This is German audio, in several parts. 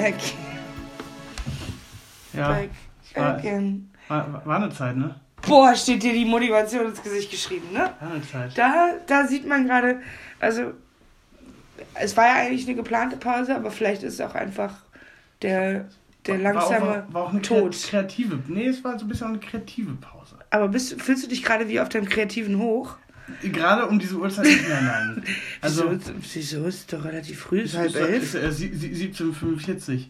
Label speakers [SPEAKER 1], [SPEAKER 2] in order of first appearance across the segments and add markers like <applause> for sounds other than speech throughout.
[SPEAKER 1] back?
[SPEAKER 2] Ja,
[SPEAKER 1] Back
[SPEAKER 2] war,
[SPEAKER 1] again.
[SPEAKER 2] war, war eine Zeit, ne?
[SPEAKER 1] Boah, steht dir die Motivation ins Gesicht geschrieben, ne?
[SPEAKER 2] War eine Zeit.
[SPEAKER 1] Da, da sieht man gerade, also es war ja eigentlich eine geplante Pause, aber vielleicht ist es auch einfach der, der langsame
[SPEAKER 2] war auch, war auch eine
[SPEAKER 1] Tod.
[SPEAKER 2] kreative. Nee, es war so ein bisschen eine kreative Pause.
[SPEAKER 1] Aber bist, fühlst du dich gerade wie auf deinem kreativen Hoch?
[SPEAKER 2] Gerade um diese Uhrzeit nicht mehr, nein. <laughs> Also,
[SPEAKER 1] wieso, ist es doch relativ früh, ist halb elf?
[SPEAKER 2] äh, sie- sie- 17.45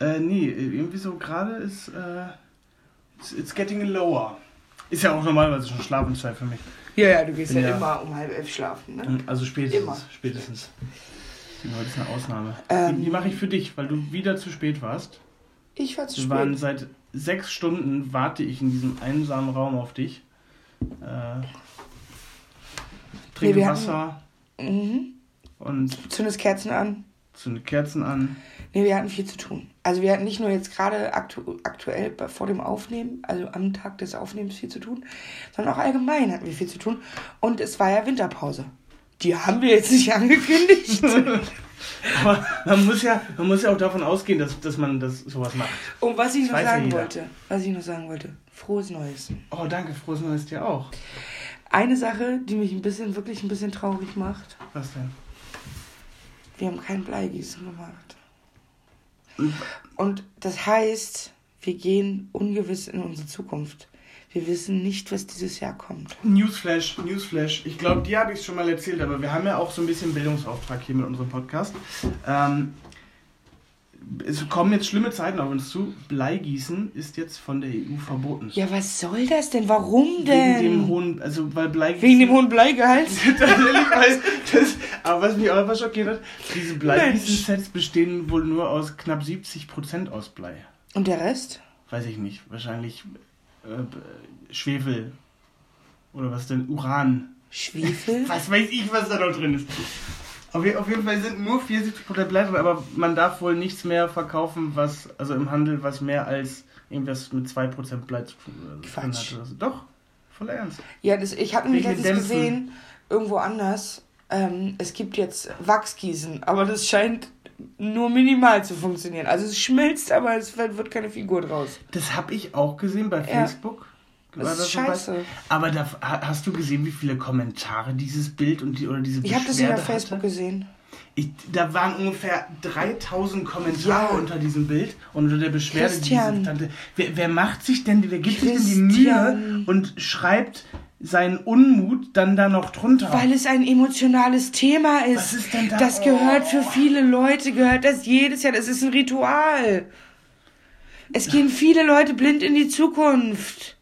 [SPEAKER 2] äh, Nee, irgendwie so gerade ist. Äh, it's, it's getting lower. Ist ja auch normalerweise schon Schlafenszeit für mich.
[SPEAKER 1] Ja, ja, du gehst ja,
[SPEAKER 2] Ja.
[SPEAKER 1] immer um halb elf schlafen, ne?
[SPEAKER 2] Also spätestens.
[SPEAKER 1] Immer.
[SPEAKER 2] Spätestens. Heute ist eine Ausnahme.
[SPEAKER 1] Ähm.
[SPEAKER 2] die die mache ich für dich, weil du wieder zu spät warst.
[SPEAKER 1] Ich war zu
[SPEAKER 2] Wir waren
[SPEAKER 1] spät.
[SPEAKER 2] seit sechs Stunden warte ich in diesem einsamen Raum auf dich. Äh, trinke
[SPEAKER 1] hatten-
[SPEAKER 2] Wasser
[SPEAKER 1] Mhm.
[SPEAKER 2] und
[SPEAKER 1] Zündest Kerzen an.
[SPEAKER 2] zünde Kerzen an.
[SPEAKER 1] Nee, wir hatten viel zu tun. Also wir hatten nicht nur jetzt gerade aktu aktuell vor dem Aufnehmen, also am Tag des Aufnehmens viel zu tun, sondern auch allgemein hatten wir viel zu tun. Und es war ja Winterpause. Die haben wir jetzt nicht <laughs> angekündigt. <laughs>
[SPEAKER 2] Aber man muss ja, man muss ja auch davon ausgehen, dass, dass man das sowas macht.
[SPEAKER 1] Und was ich
[SPEAKER 2] Das
[SPEAKER 1] noch
[SPEAKER 2] ja
[SPEAKER 1] sagen wollte, was ich noch sagen wollte, frohes Neues.
[SPEAKER 2] Oh, danke, frohes Neues dir auch.
[SPEAKER 1] Eine Sache, die mich ein bisschen, wirklich ein bisschen traurig macht,
[SPEAKER 2] Was denn?
[SPEAKER 1] wir haben kein Bleigießen gemacht. Und das heißt, wir gehen ungewiss in unsere Zukunft. Wir wissen nicht, was dieses Jahr kommt.
[SPEAKER 2] Newsflash, Newsflash. Ich glaube, dir habe ich es schon mal erzählt, aber wir haben ja auch so ein bisschen Bildungsauftrag hier mit unserem Podcast. Ähm, es kommen jetzt schlimme Zeiten auf uns zu. Bleigießen ist jetzt von der EU verboten.
[SPEAKER 1] Ja, was soll das denn? Warum
[SPEAKER 2] Wegen
[SPEAKER 1] denn?
[SPEAKER 2] dem hohen, also weil Bleigießen.
[SPEAKER 1] Wegen dem hohen Bleigehalt? <laughs>
[SPEAKER 2] Weil das, aber was mich auch etwas schockiert hat, diese Bleigießen-Sets bestehen wohl nur aus knapp 70% aus Blei.
[SPEAKER 1] Und der Rest?
[SPEAKER 2] Weiß ich nicht. Wahrscheinlich äh, Schwefel. Oder was denn? Uran.
[SPEAKER 1] Schwefel? <laughs>
[SPEAKER 2] Was weiß ich, was da noch drin ist. Auf, auf jeden Fall sind nur 74% Blei drin, aber man darf wohl nichts mehr verkaufen, was, also im Handel, was mehr als irgendwas mit 2% Blei zu tun
[SPEAKER 1] Quatsch.
[SPEAKER 2] hat. So. Doch, voll ernst.
[SPEAKER 1] Ja, das, ich habe nämlich letztens gesehen, irgendwo anders, ähm, es gibt jetzt Wachsgießen, aber das scheint nur minimal zu funktionieren. Also es schmilzt, aber es wird wird keine Figur draus.
[SPEAKER 2] Das habe ich auch gesehen bei
[SPEAKER 1] Ja.
[SPEAKER 2] Facebook.
[SPEAKER 1] Das ist scheiße.
[SPEAKER 2] Aber da, ha- hast du gesehen, wie viele Kommentare dieses Bild und die oder diese
[SPEAKER 1] Ich habe das
[SPEAKER 2] Beschwerde
[SPEAKER 1] Facebook
[SPEAKER 2] hatte?
[SPEAKER 1] gesehen.
[SPEAKER 2] Ich, da waren ungefähr 3000 Kommentare
[SPEAKER 1] Ja.
[SPEAKER 2] unter diesem Bild und unter der Beschwerde
[SPEAKER 1] Christian.
[SPEAKER 2] Tante. Wer, wer macht sich denn, wer gibt sich denn die
[SPEAKER 1] Christian.
[SPEAKER 2] Mühe und schreibt seinen Unmut dann da noch drunter?
[SPEAKER 1] Weil es ein emotionales Thema ist.
[SPEAKER 2] Was ist denn da?
[SPEAKER 1] Das gehört
[SPEAKER 2] Oh.
[SPEAKER 1] für viele Leute, gehört das jedes Jahr. Das ist ein Ritual. Es gehen viele Leute blind in die Zukunft.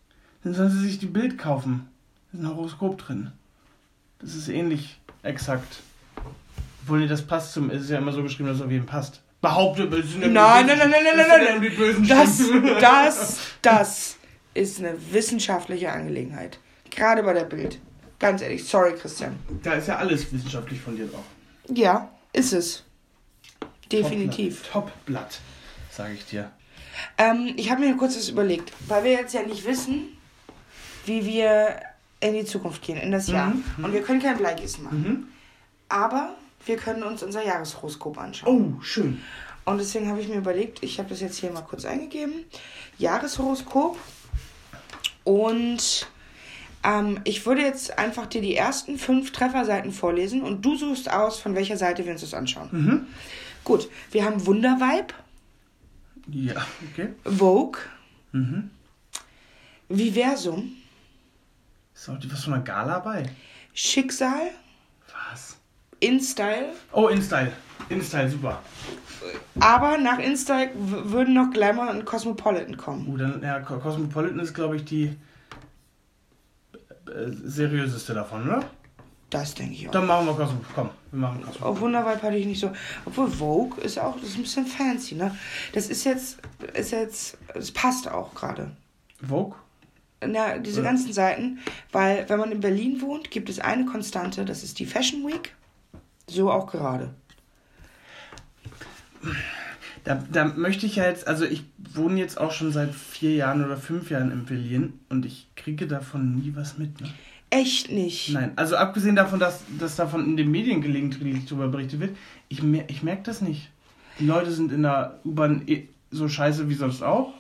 [SPEAKER 2] Dann sollen sie sich die Bild kaufen. Da ist ein Horoskop drin. Das ist ähnlich exakt. Obwohl, nee, das passt zum. Es ist ja immer so geschrieben, dass es auf jeden passt. Behaupte, es sind
[SPEAKER 1] Nein, nein, nein, nein, nein,
[SPEAKER 2] das
[SPEAKER 1] nein, nein. Das, <laughs> das, das ist eine wissenschaftliche Angelegenheit. Gerade bei der Bild. Ganz ehrlich, sorry, Christian.
[SPEAKER 2] Da ist ja alles wissenschaftlich fundiert auch.
[SPEAKER 1] Ja, ist es. Definitiv.
[SPEAKER 2] Top Blatt, sage ich dir.
[SPEAKER 1] Ähm, ich habe mir kurz was überlegt, weil wir jetzt ja nicht wissen, wie wir in die Zukunft gehen, in das Jahr.
[SPEAKER 2] Mhm,
[SPEAKER 1] Und wir können kein Bleigießen machen.
[SPEAKER 2] Mhm.
[SPEAKER 1] Aber wir können uns unser Jahreshoroskop anschauen.
[SPEAKER 2] Oh, schön.
[SPEAKER 1] Und deswegen habe ich mir überlegt, ich habe das jetzt hier mal kurz eingegeben. Jahreshoroskop. Und ähm, ich würde jetzt einfach dir die ersten fünf Trefferseiten vorlesen und du suchst aus, von welcher Seite wir uns das anschauen.
[SPEAKER 2] Mhm.
[SPEAKER 1] Gut, wir haben Wundervibe,
[SPEAKER 2] Ja, okay.
[SPEAKER 1] Vogue,
[SPEAKER 2] Mhm.
[SPEAKER 1] Viversum,
[SPEAKER 2] Ist auch was von einer Gala bei?
[SPEAKER 1] Schicksal,
[SPEAKER 2] Was?
[SPEAKER 1] InStyle.
[SPEAKER 2] Oh, InStyle. InStyle, super.
[SPEAKER 1] Aber nach InStyle würden noch Glamour und Cosmopolitan kommen.
[SPEAKER 2] Uh, dann, ja, Co- Cosmopolitan ist, glaube ich, die äh, seriöseste davon, oder?
[SPEAKER 1] Das denke ich auch.
[SPEAKER 2] Dann machen wir Cosmo. Komm, wir machen Cosmo.
[SPEAKER 1] Auf Wundervibe hatte ich nicht so. Obwohl Vogue ist auch, das ist ein bisschen fancy, ne? Das ist jetzt, ist jetzt, es passt auch gerade.
[SPEAKER 2] Vogue?
[SPEAKER 1] Na, diese
[SPEAKER 2] Ja.
[SPEAKER 1] ganzen Seiten, weil wenn man in Berlin wohnt, gibt es eine Konstante, das ist die Fashion Week. So auch gerade.
[SPEAKER 2] Da, da möchte ich ja jetzt, also ich wohne jetzt auch schon seit vier Jahren oder fünf Jahren in Berlin und ich kriege davon nie was mit. Ne?
[SPEAKER 1] Echt nicht?
[SPEAKER 2] Nein, also abgesehen davon, dass, dass davon in den Medien gelegentlich darüber berichtet wird, ich, mer ich merke das nicht. Die Leute sind in der U-Bahn eh so scheiße wie sonst auch.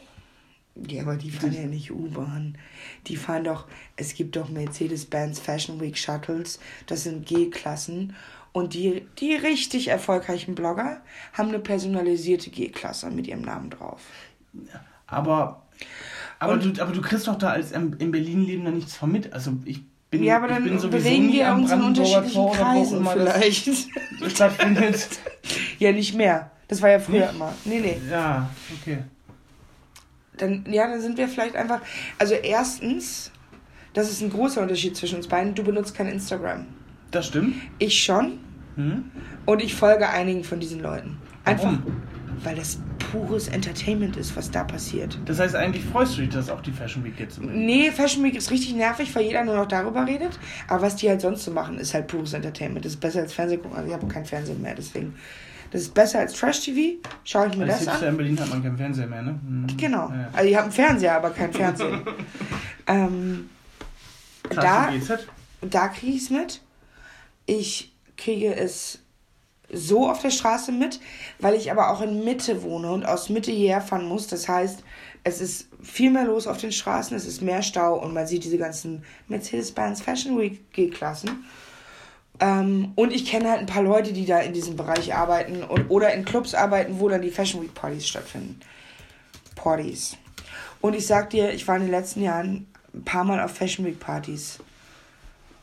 [SPEAKER 1] Ja, aber die fahren ja nicht U-Bahn. Die fahren doch, es gibt doch Mercedes-Benz Fashion Week Shuttles, das sind G-Klassen. Und die, die richtig erfolgreichen Blogger haben eine personalisierte G-Klasse mit ihrem Namen drauf.
[SPEAKER 2] Aber, aber, du, aber du kriegst doch da als in Berlin lebender nichts von mit. Also ich bin,
[SPEAKER 1] ja, aber dann
[SPEAKER 2] ich bin sowieso
[SPEAKER 1] bewegen wir uns in unterschiedlichen
[SPEAKER 2] Tor
[SPEAKER 1] Kreisen
[SPEAKER 2] immer das
[SPEAKER 1] vielleicht. <laughs>
[SPEAKER 2] stattfindet.
[SPEAKER 1] ja, nicht mehr. Das war ja früher
[SPEAKER 2] Nicht?
[SPEAKER 1] immer. Nee, nee.
[SPEAKER 2] Ja, okay.
[SPEAKER 1] Dann, ja, dann sind wir vielleicht einfach. Also erstens, das ist ein großer Unterschied zwischen uns beiden. Du benutzt kein Instagram.
[SPEAKER 2] Das stimmt.
[SPEAKER 1] Ich schon.
[SPEAKER 2] Hm?
[SPEAKER 1] Und ich folge einigen von diesen Leuten. Einfach,
[SPEAKER 2] Warum?
[SPEAKER 1] weil das pures Entertainment ist, was da passiert.
[SPEAKER 2] Das heißt, eigentlich freust du dich, dass auch die Fashion Week jetzt im
[SPEAKER 1] Nee, Fashion Week ist richtig nervig, weil jeder nur noch darüber redet. Aber was die halt sonst so machen, ist halt pures Entertainment. Das ist besser als Fernsehen gucken. Also ich habe kein Fernsehen mehr, deswegen. Das ist besser als Trash-TV. Schaue ich mir
[SPEAKER 2] Als
[SPEAKER 1] das
[SPEAKER 2] Hipster
[SPEAKER 1] an.
[SPEAKER 2] in Berlin hat man keinen Fernseher mehr, ne? Hm.
[SPEAKER 1] Genau.
[SPEAKER 2] Ja.
[SPEAKER 1] Also ich habe einen Fernseher, aber kein Fernsehen. <laughs> ähm,
[SPEAKER 2] Krass,
[SPEAKER 1] da, da kriege ich es mit. Ich kriege es so auf der Straße mit, weil ich aber auch in Mitte wohne und aus Mitte hierher fahren muss. Das heißt, es ist viel mehr los auf den Straßen, es ist mehr Stau und man sieht diese ganzen Mercedes-Benz Fashion Week G-Klassen. Ähm, und ich kenne halt ein paar Leute, die da in diesem Bereich arbeiten und, oder in Clubs arbeiten, wo dann die Fashion Week Partys stattfinden. Partys. Und ich sag dir, ich war in den letzten Jahren ein paar Mal auf Fashion Week Partys.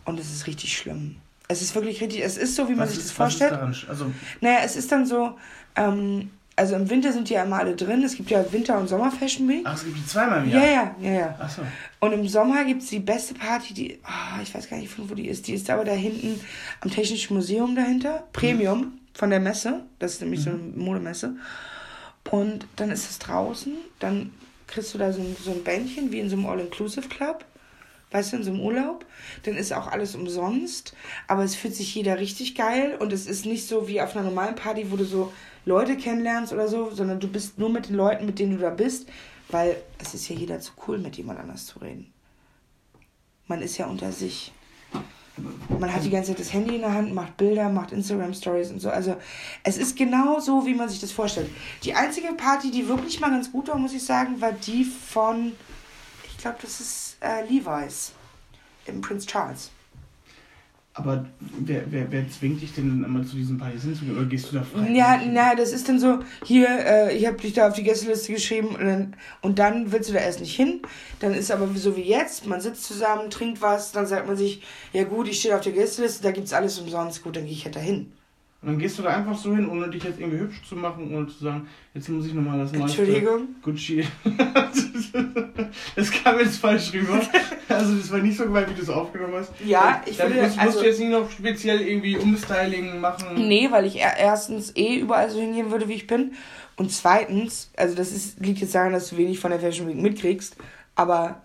[SPEAKER 1] Und es ist richtig schlimm. Es ist wirklich richtig, es ist so, wie man
[SPEAKER 2] Was
[SPEAKER 1] sich
[SPEAKER 2] ist,
[SPEAKER 1] das vorstellt.
[SPEAKER 2] daran? Also,
[SPEAKER 1] Naja, es ist dann so, ähm, also im Winter sind die ja immer alle drin. Es gibt ja Winter- und Sommer-Fashion Week.
[SPEAKER 2] ach, es gibt die zweimal im
[SPEAKER 1] Ja,
[SPEAKER 2] Jahr.
[SPEAKER 1] ja, ja, ja.
[SPEAKER 2] Ach so.
[SPEAKER 1] Und im Sommer gibt es die beste Party, die, ah, ich weiß gar nicht, von wo die ist. Die ist aber da hinten am Technischen Museum dahinter. Premium von der Messe. Das ist nämlich so eine Modemesse. Und dann ist es draußen. Dann kriegst du da so ein, so ein Bändchen wie in so einem All-Inclusive-Club. Weißt du, in so einem Urlaub. Dann ist auch alles umsonst. Aber es fühlt sich jeder richtig geil. Und es ist nicht so wie auf einer normalen Party, wo du so Leute kennenlernst oder so, sondern du bist nur mit den Leuten, mit denen du da bist. Weil es ist ja jeder zu cool, mit jemand anders zu reden. Man ist ja unter sich. Man hat die ganze Zeit das Handy in der Hand, macht Bilder, macht Instagram-Stories und so. Also es ist genau so, wie man sich das vorstellt. Die einzige Party, die wirklich mal ganz gut war, muss ich sagen, war die von, ich glaube, das ist äh, Levi's im Prince Charles.
[SPEAKER 2] Aber wer, wer, wer zwingt dich denn immer zu diesen Partys hinzugehen? Oder gehst du da frei?
[SPEAKER 1] Ja, na, das ist dann so, hier, äh, ich habe dich da auf die Gästeliste geschrieben und dann, und dann willst du da erst nicht hin. Dann ist aber so wie jetzt, man sitzt zusammen, trinkt was, dann sagt man sich, ja gut, ich stehe auf der Gästeliste, da gibt's alles umsonst, gut, dann gehe ich halt da hin.
[SPEAKER 2] Und dann gehst du da einfach so hin, ohne dich jetzt irgendwie hübsch zu machen und zu sagen, jetzt muss ich nochmal das neueste
[SPEAKER 1] Entschuldigung?
[SPEAKER 2] Gucci. <laughs> das kam jetzt falsch rüber. Also das war nicht so gemeint, wie du es aufgenommen hast.
[SPEAKER 1] Ja, ich
[SPEAKER 2] Dann
[SPEAKER 1] würde,
[SPEAKER 2] musst, musst
[SPEAKER 1] also-
[SPEAKER 2] du jetzt nicht noch speziell irgendwie Umstyling machen.
[SPEAKER 1] Nee, weil ich er- erstens eh überall so hingehen würde, wie ich bin. Und zweitens, also das ist, liegt jetzt daran, dass du wenig von der Fashion Week mitkriegst, aber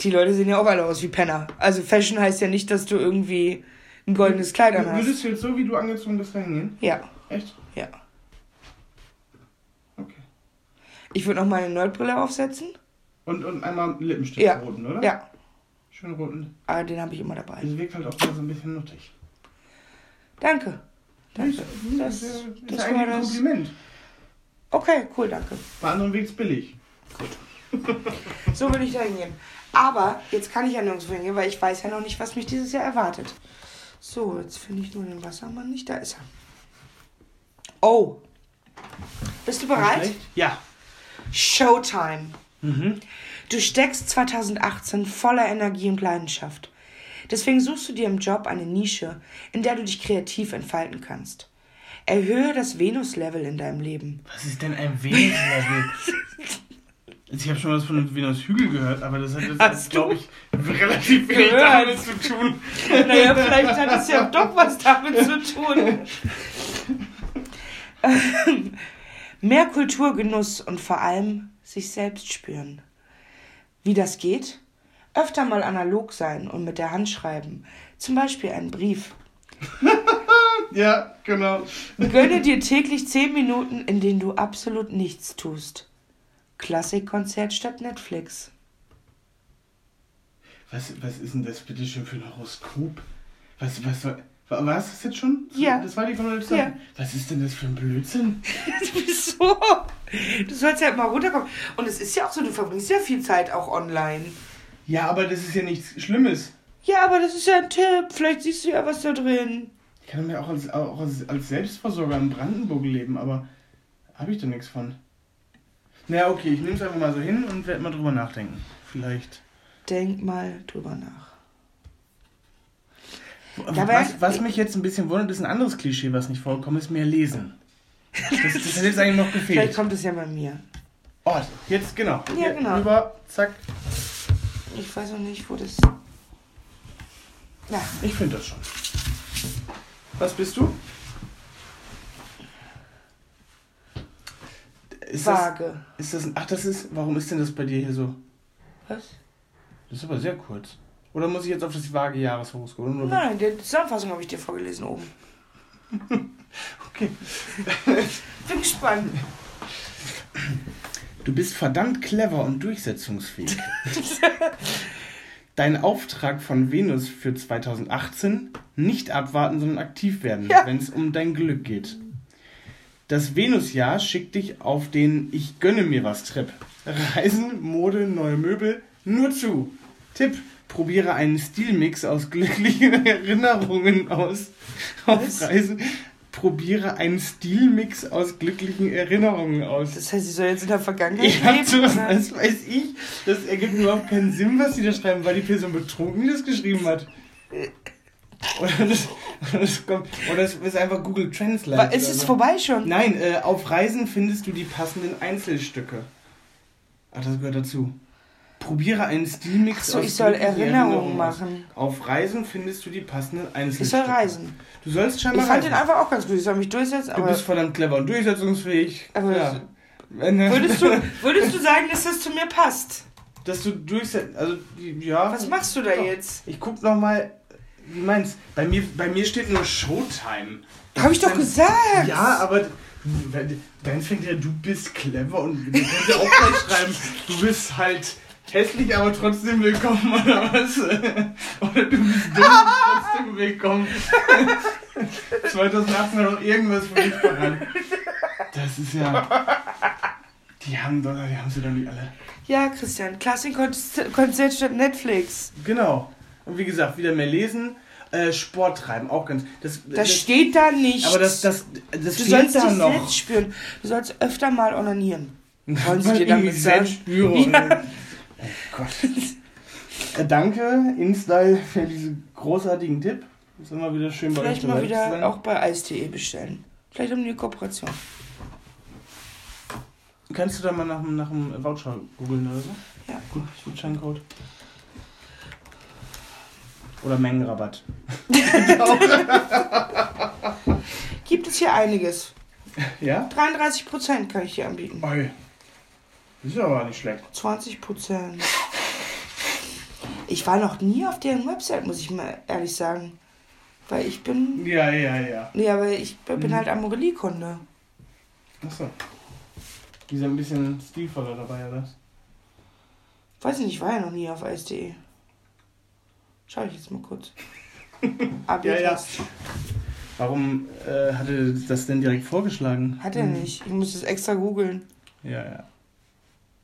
[SPEAKER 1] die Leute sehen ja auch alle aus wie Penner. Also Fashion heißt ja nicht, dass du irgendwie ein goldenes Kleid an hast.
[SPEAKER 2] Würdest du jetzt so, wie du angezogen bist, da hingehen?
[SPEAKER 1] Ja,
[SPEAKER 2] Echt?
[SPEAKER 1] ja.
[SPEAKER 2] Okay.
[SPEAKER 1] Ich würde noch mal eine Nerdbrille aufsetzen.
[SPEAKER 2] Und, und einmal Lippenstift
[SPEAKER 1] Ja.
[SPEAKER 2] roten, oder?
[SPEAKER 1] Ja,
[SPEAKER 2] Schön roten.
[SPEAKER 1] aber den habe ich immer dabei.
[SPEAKER 2] Das wirkt halt auch immer so ein bisschen nuttig.
[SPEAKER 1] Danke. Danke.
[SPEAKER 2] Das,
[SPEAKER 1] Das,
[SPEAKER 2] ist
[SPEAKER 1] das
[SPEAKER 2] eigentlich ein
[SPEAKER 1] das.
[SPEAKER 2] Kompliment.
[SPEAKER 1] Okay, cool, danke.
[SPEAKER 2] Bei anderen wirkt's billig.
[SPEAKER 1] So würde ich da hingehen. Aber jetzt kann ich ja nirgendwo hingehen, weil ich weiß ja noch nicht, was mich dieses Jahr erwartet. So, jetzt finde ich nur den Wassermann nicht. Da ist er. Oh. Bist du bereit?
[SPEAKER 2] Ja.
[SPEAKER 1] Showtime.
[SPEAKER 2] Mhm.
[SPEAKER 1] Du steckst 2018 voller Energie und Leidenschaft. Deswegen suchst du dir im Job eine Nische, in der du dich kreativ entfalten kannst. Erhöhe das Venus-Level in deinem Leben.
[SPEAKER 2] Was ist denn ein Venus-Level? <laughs> Also ich habe schon was von einem Venus-Hügel gehört, aber das hat jetzt, glaube ich, relativ wenig
[SPEAKER 1] Gehört.
[SPEAKER 2] damit zu tun.
[SPEAKER 1] Naja, vielleicht hat es ja doch was damit zu tun. <laughs> Mehr Kulturgenuss und vor allem sich selbst spüren. Wie das geht? Öfter mal analog sein und mit der Hand schreiben. Zum Beispiel einen Brief. <laughs>
[SPEAKER 2] Ja, genau.
[SPEAKER 1] Gönne dir täglich 10 Minuten, in denen du absolut nichts tust. Klassikkonzert statt Netflix.
[SPEAKER 2] Was, was ist denn das bitte schon für ein Horoskop? Was, was soll. War war es das jetzt schon?
[SPEAKER 1] Ja.
[SPEAKER 2] Das war die von der
[SPEAKER 1] Ja.
[SPEAKER 2] Was ist denn das für ein Blödsinn? <laughs>
[SPEAKER 1] Wieso? Du sollst halt mal runterkommen. Und es ist ja auch so, du verbringst ja viel Zeit auch online.
[SPEAKER 2] Ja, aber das ist ja nichts Schlimmes.
[SPEAKER 1] Ja, aber das ist ja ein Tipp. Vielleicht siehst du ja was da drin.
[SPEAKER 2] Ich kann mir auch als, auch als, als Selbstversorger in Brandenburg leben, aber habe ich da nichts von. Naja, okay, ich nehme es einfach mal so hin und werde mal drüber nachdenken. Vielleicht.
[SPEAKER 1] Denk mal drüber nach.
[SPEAKER 2] was,
[SPEAKER 1] aber-
[SPEAKER 2] was mich jetzt ein bisschen wundert, ist ein anderes Klischee, was nicht vorkommt, ist mehr lesen. Das, das hätte jetzt eigentlich noch
[SPEAKER 1] Vielleicht
[SPEAKER 2] gefehlt.
[SPEAKER 1] kommt es ja bei mir.
[SPEAKER 2] Oh, jetzt genau.
[SPEAKER 1] Ja, genau.
[SPEAKER 2] Rüber, zack.
[SPEAKER 1] Ich weiß noch nicht, wo das. Ja,
[SPEAKER 2] Ich finde das schon. Was bist du? Ist das,
[SPEAKER 1] vage.
[SPEAKER 2] ist das, ach, das ist, warum ist denn das bei dir hier so?
[SPEAKER 1] Was?
[SPEAKER 2] Das ist aber sehr kurz. Oder muss ich jetzt auf das vage Jahreshoroskop?
[SPEAKER 1] Nein, die Zusammenfassung habe ich dir vorgelesen oben. <laughs>
[SPEAKER 2] Okay. <laughs>
[SPEAKER 1] Bin gespannt.
[SPEAKER 2] Du bist verdammt clever und durchsetzungsfähig. <laughs> Dein Auftrag von Venus für 2018, nicht abwarten, sondern aktiv werden,
[SPEAKER 1] Ja.
[SPEAKER 2] wenn es um dein Glück geht. Das Venusjahr schickt dich auf den Ich gönne mir was Trip. Reisen, Mode, neue Möbel, nur zu. Tipp, probiere einen Stilmix aus glücklichen <laughs> Erinnerungen aus. Auf
[SPEAKER 1] Was?
[SPEAKER 2] Reisen, probiere einen Stilmix aus glücklichen Erinnerungen aus.
[SPEAKER 1] Das heißt, ich soll jetzt in der Vergangenheit
[SPEAKER 2] Ich
[SPEAKER 1] leben?
[SPEAKER 2] so, das weiß ich. Das ergibt überhaupt keinen Sinn, was die da schreiben, weil die Person betrunken die das geschrieben hat. Oder das, oder das, kommt, oder das ist einfach Google Translate.
[SPEAKER 1] Wa- Ist es
[SPEAKER 2] so.
[SPEAKER 1] vorbei schon?
[SPEAKER 2] Nein, äh, auf Reisen findest du die passenden Einzelstücke. Ach, das gehört dazu. Probiere einen Stilmix
[SPEAKER 1] Achso,
[SPEAKER 2] aus
[SPEAKER 1] ich soll Erinnerungen machen.
[SPEAKER 2] Auf Reisen findest du die passenden Einzelstücke.
[SPEAKER 1] Ich soll reisen.
[SPEAKER 2] Du sollst
[SPEAKER 1] Ich
[SPEAKER 2] scheinbar
[SPEAKER 1] fand den
[SPEAKER 2] reisen.
[SPEAKER 1] einfach auch ganz gut. Ich soll mich durchsetzen,
[SPEAKER 2] Du
[SPEAKER 1] aber.
[SPEAKER 2] bist verdammt clever und durchsetzungsfähig.
[SPEAKER 1] Aber
[SPEAKER 2] ja.
[SPEAKER 1] das-
[SPEAKER 2] Wenn-
[SPEAKER 1] Würdest du, würdest du <laughs> sagen, dass das zu mir passt?
[SPEAKER 2] dass du durchsetzt, also ja.
[SPEAKER 1] Was machst du da
[SPEAKER 2] Doch.
[SPEAKER 1] jetzt?
[SPEAKER 2] Ich guck noch mal, wie meinst? Bei mir, bei mir steht nur Showtime.
[SPEAKER 1] Hab ich doch
[SPEAKER 2] Dann-
[SPEAKER 1] gesagt!
[SPEAKER 2] Ja, aber dann fängt ja, du bist clever und du kannst ja auch gleich <laughs> schreiben, du bist halt hässlich, aber trotzdem willkommen oder was? <laughs> Oder du bist dumm, trotzdem willkommen. <laughs> 2018 hat noch irgendwas für mich voran. Das ist ja. Die haben, doch, die haben sie doch nicht alle.
[SPEAKER 1] Ja, Christian, Klassikkonzert statt Netflix.
[SPEAKER 2] Genau. Und wie gesagt, wieder mehr lesen, äh, Sport treiben, auch ganz. Das,
[SPEAKER 1] Das steht da nicht.
[SPEAKER 2] aber das, das, das
[SPEAKER 1] du sollst
[SPEAKER 2] da
[SPEAKER 1] dich
[SPEAKER 2] noch.
[SPEAKER 1] selbst spüren. Du sollst öfter mal onanieren. <laughs> Wollen sie dir damit sagen?
[SPEAKER 2] selbst spüre.
[SPEAKER 1] Ja.
[SPEAKER 2] Oh Gott. Äh, <laughs> danke, InStyle, für diesen großartigen Tipp. Ist immer wieder schön bei
[SPEAKER 1] Vielleicht
[SPEAKER 2] euch
[SPEAKER 1] mal
[SPEAKER 2] zu sein.
[SPEAKER 1] wieder auch bei Eis.de bestellen. Vielleicht haben die eine Kooperation.
[SPEAKER 2] Kannst du da mal nach, dem- nach dem Voucher googeln oder so?
[SPEAKER 1] Ja.
[SPEAKER 2] Gut, Gutscheincode. Oder Mengenrabatt. <laughs>
[SPEAKER 1] Gibt es hier einiges.
[SPEAKER 2] Ja?
[SPEAKER 1] 33% kann ich hier anbieten.
[SPEAKER 2] Oi. Das ist aber nicht schlecht.
[SPEAKER 1] 20%. Ich war noch nie auf deren Website, muss ich mal ehrlich sagen. Weil ich bin.
[SPEAKER 2] Ja, ja, ja.
[SPEAKER 1] Nee, aber ich bin
[SPEAKER 2] Mhm.
[SPEAKER 1] halt Amorelie-Kunde.
[SPEAKER 2] Achso. Die sind ein bisschen stilvoller dabei, oder? was?
[SPEAKER 1] Weiß ich nicht, ich war ja noch nie auf Eis.de. Schau ich jetzt mal kurz. <laughs> AB
[SPEAKER 2] Ja, ja. Warum äh, hatte das denn direkt vorgeschlagen?
[SPEAKER 1] Hat er nicht. Ich muss das extra googeln.
[SPEAKER 2] Ja, ja.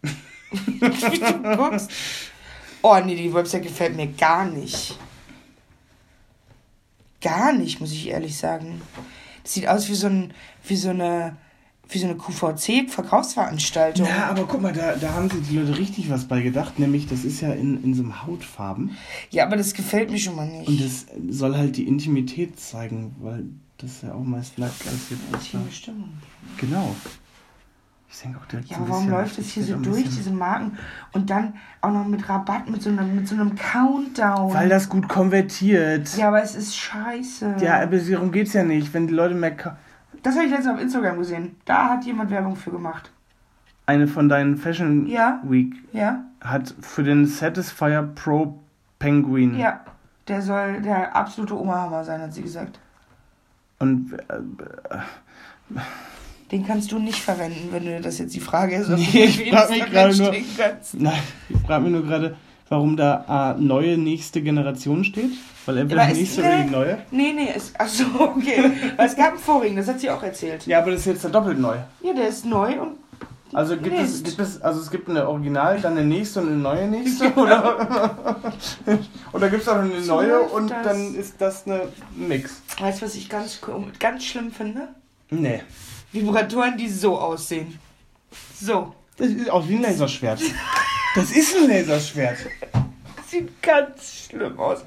[SPEAKER 2] <laughs>
[SPEAKER 1] Wie du guckst. Oh nee, die Website gefällt mir gar nicht. Gar nicht, muss ich ehrlich sagen. Das sieht aus wie so, ein, wie so eine, wie so eine QVC-Verkaufsveranstaltung.
[SPEAKER 2] Ja, aber guck mal, da, da haben sich die Leute richtig was bei gedacht, nämlich das ist ja in, in so einem Hautfarben
[SPEAKER 1] Ja, aber das gefällt mir schon mal nicht.
[SPEAKER 2] und das soll halt die Intimität zeigen, weil das ja auch meist nackt aussieht.
[SPEAKER 1] Intime Stimmung.
[SPEAKER 2] Genau. Ich denke auch direkt
[SPEAKER 1] Ja, aber warum läuft das hier so durch, diese Marken? Und dann auch noch mit Rabatt, mit so einem, mit so einem Countdown.
[SPEAKER 2] Weil das gut konvertiert.
[SPEAKER 1] ja, aber es ist scheiße.
[SPEAKER 2] Ja, aber darum geht's ja nicht. Wenn die Leute mehr.
[SPEAKER 1] Das habe ich letztens auf Instagram gesehen. Da hat jemand Werbung für gemacht.
[SPEAKER 2] Eine von deinen Fashion
[SPEAKER 1] Ja.
[SPEAKER 2] Week
[SPEAKER 1] Ja?
[SPEAKER 2] hat für den Satisfyer Pro Penguin.
[SPEAKER 1] Ja. Der soll der absolute Oberhammer sein, hat sie gesagt.
[SPEAKER 2] Und äh,
[SPEAKER 1] Den kannst du nicht verwenden, wenn du das jetzt die Frage ist, ob
[SPEAKER 2] Nee, ich
[SPEAKER 1] auf
[SPEAKER 2] frag mich gerade nur- nein, ich frage mich nur gerade, warum da äh, neue nächste Generation steht. Weil entweder
[SPEAKER 1] ist-
[SPEAKER 2] nächste oder die <laughs> neue.
[SPEAKER 1] Nee, nee, ist, ach so, okay. Weil es gab einen vorigen, das hat sie auch erzählt.
[SPEAKER 2] Ja, aber das ist jetzt ja doppelt neu.
[SPEAKER 1] Ja, der ist neu und
[SPEAKER 2] Also gibt es, gibt es, also es gibt eine Original, dann eine nächste und eine neue nächste? Oder, <laughs> oder gibt es auch eine neue und
[SPEAKER 1] das.
[SPEAKER 2] dann ist das eine Mix?
[SPEAKER 1] weißt du, was ich ganz, ganz schlimm finde?
[SPEAKER 2] Nee.
[SPEAKER 1] Vibratoren, die so aussehen. So.
[SPEAKER 2] Das sieht aus wie ein Laserschwert. Das ist ein Laserschwert.
[SPEAKER 1] Sieht ganz schlimm aus.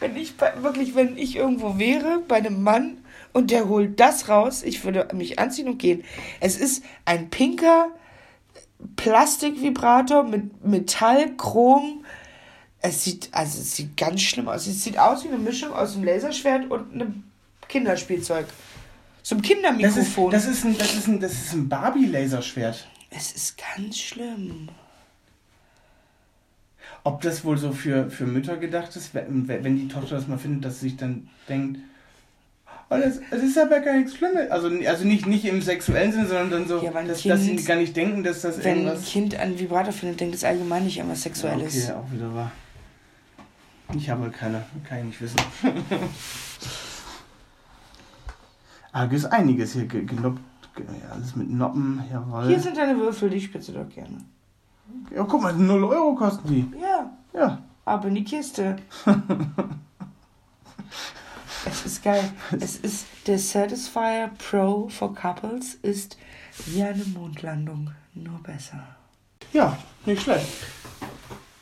[SPEAKER 1] Wenn ich wirklich, wenn ich irgendwo wäre bei einem Mann und der holt das raus, ich würde mich anziehen und gehen. Es ist ein pinker Plastikvibrator mit Metall, Chrom. Es sieht, also es sieht ganz schlimm aus. Es sieht aus wie eine Mischung aus einem Laserschwert und einem Kinderspielzeug. So einem
[SPEAKER 2] Das ist,
[SPEAKER 1] Kindermikrofon.
[SPEAKER 2] das ist ein, das ist ein, das ist ein Barbie-Laserschwert.
[SPEAKER 1] es ist ganz schlimm.
[SPEAKER 2] Ob das wohl so für, für Mütter gedacht ist, wenn, wenn die Tochter das mal findet, dass sie sich dann denkt, oh, das, das ist aber gar nichts Schlimmes. Also, also nicht, nicht im sexuellen Sinne, sondern dann so,
[SPEAKER 1] Ja, weil ein
[SPEAKER 2] dass, dass sie
[SPEAKER 1] Kind-
[SPEAKER 2] gar nicht denken, dass das
[SPEAKER 1] Wenn ein
[SPEAKER 2] irgendwas...
[SPEAKER 1] Kind einen Vibrator findet, denkt es allgemein nicht an was Sexuelles.
[SPEAKER 2] Okay, auch wieder wahr. Ich habe keine, kann ich nicht wissen. <laughs> ah, gibt es einiges hier. ge- Geloppt, ge- ja, alles mit Noppen, jawohl.
[SPEAKER 1] Hier sind deine Würfel, die spitze doch gerne.
[SPEAKER 2] Ja, guck mal, 0 Euro kosten die.
[SPEAKER 1] Ja,
[SPEAKER 2] Ja.
[SPEAKER 1] ab in die Kiste. <laughs> es ist geil. Es ist der Satisfier Pro for Couples ist wie eine Mondlandung, nur besser.
[SPEAKER 2] Ja, nicht schlecht.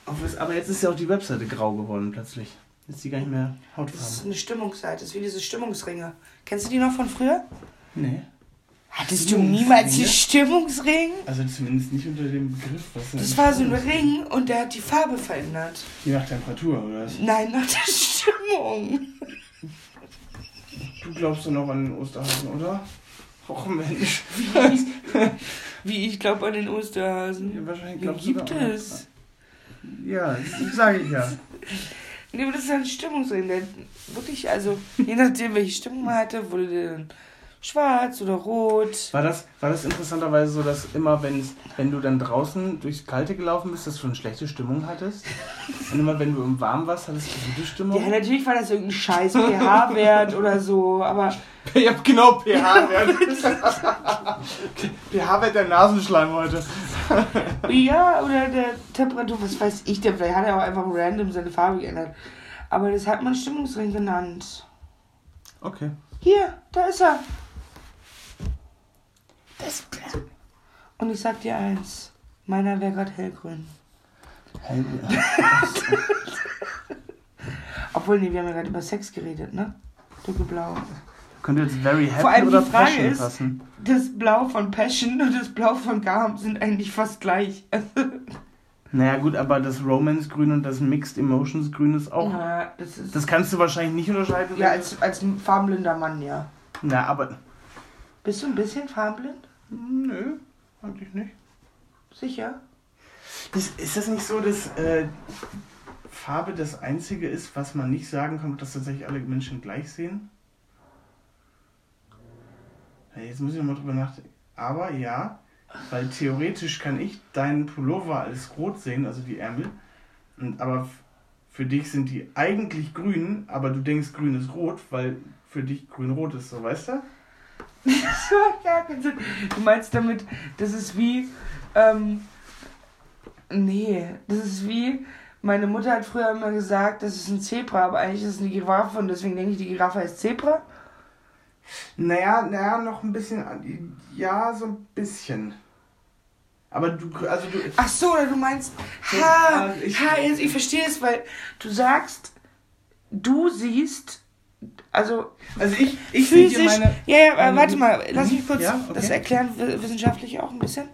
[SPEAKER 2] Aber Aber jetzt ist ja auch die Webseite grau geworden plötzlich. Jetzt ist die gar nicht mehr
[SPEAKER 1] Das ist
[SPEAKER 2] hautfarben.
[SPEAKER 1] eine Stimmungsseite, das ist wie diese Stimmungsringe. Kennst du die noch von früher?
[SPEAKER 2] Nee.
[SPEAKER 1] Hattest du niemals die Stimmungsring?
[SPEAKER 2] Also zumindest nicht unter dem Begriff. Was
[SPEAKER 1] Das war so ein Ring und der hat die Farbe verändert.
[SPEAKER 2] Je nach Temperatur, oder? was?
[SPEAKER 1] Nein, nach der Stimmung.
[SPEAKER 2] Du glaubst doch noch an den Osterhasen, oder? Och Mensch.
[SPEAKER 1] Wie ich glaube an den Osterhasen.
[SPEAKER 2] Ja, wahrscheinlich
[SPEAKER 1] Wie
[SPEAKER 2] glaubst du
[SPEAKER 1] gibt
[SPEAKER 2] auch.
[SPEAKER 1] es?
[SPEAKER 2] Ja, das sage ich ja.
[SPEAKER 1] Nee, aber das ist ein Stimmungsring. Der wirklich, also, je nachdem, welche Stimmung man hatte, wurde der dann schwarz oder rot.
[SPEAKER 2] War das, war das interessanterweise so, dass immer, wenn's, wenn du dann draußen durchs Kalte gelaufen bist, dass du eine schlechte Stimmung hattest? <laughs> Und immer, wenn du im Warm warst, hattest du gute Stimmung?
[SPEAKER 1] Ja, natürlich war das irgendein scheiß pH-Wert oder so, aber <laughs>
[SPEAKER 2] Ja, genau, pH-Wert. <laughs> pH-Wert der Nasenschleim heute.
[SPEAKER 1] ja, oder der Temperatur, was weiß ich denn, vielleicht hat er auch einfach random seine Farbe geändert. Aber das hat man Stimmungsring genannt.
[SPEAKER 2] Okay.
[SPEAKER 1] Hier, da ist er. Das Und ich sag dir eins, meiner wäre gerade hellgrün.
[SPEAKER 2] Hey, <laughs>
[SPEAKER 1] Obwohl, nee, wir haben ja gerade über Sex geredet, ne? Dunkelblau.
[SPEAKER 2] könnte jetzt very happy
[SPEAKER 1] Vor allem
[SPEAKER 2] oder
[SPEAKER 1] die Frage
[SPEAKER 2] passion
[SPEAKER 1] ist-
[SPEAKER 2] passen.
[SPEAKER 1] Das Blau von Passion und das Blau von Garm sind eigentlich fast gleich. <laughs>
[SPEAKER 2] Naja gut, aber das Romance-Grün und das Mixed Emotions-Grün ist auch...
[SPEAKER 1] Ja, das ist.
[SPEAKER 2] Das kannst du wahrscheinlich nicht unterscheiden.
[SPEAKER 1] ja, als, als farbenblinder Mann, ja.
[SPEAKER 2] Na, aber...
[SPEAKER 1] Bist du ein bisschen farbenblind?
[SPEAKER 2] Nö, eigentlich nicht.
[SPEAKER 1] Sicher?
[SPEAKER 2] Das, ist das nicht so, dass äh, Farbe das Einzige ist, was man nicht sagen kann, dass tatsächlich alle Menschen gleich sehen? Jetzt muss ich nochmal drüber nachdenken. Aber ja, weil theoretisch kann ich deinen Pullover als rot sehen, also die Ärmel. Und, aber für dich sind die eigentlich grün, aber du denkst, grün ist rot, weil für dich grün-rot ist, so weißt du? <laughs>
[SPEAKER 1] Du meinst damit, das ist wie. Ähm, nee, das ist wie. Meine Mutter hat früher immer gesagt, das ist ein Zebra, aber eigentlich ist es eine Giraffe und deswegen denke ich, die Giraffe heißt Zebra.
[SPEAKER 2] Naja, naja, noch ein bisschen. Ja, so ein bisschen. Aber du, also du.
[SPEAKER 1] Ach so, oder du meinst. Ha,
[SPEAKER 2] also ich-
[SPEAKER 1] ha jetzt, ich verstehe es, weil du sagst, du siehst. Also
[SPEAKER 2] Also ich, ich
[SPEAKER 1] physisch.
[SPEAKER 2] meine.
[SPEAKER 1] ja, ja,
[SPEAKER 2] meine-
[SPEAKER 1] warte mal, lass mich kurz
[SPEAKER 2] Ja, okay.
[SPEAKER 1] das erklären, wi- wissenschaftlich auch ein bisschen.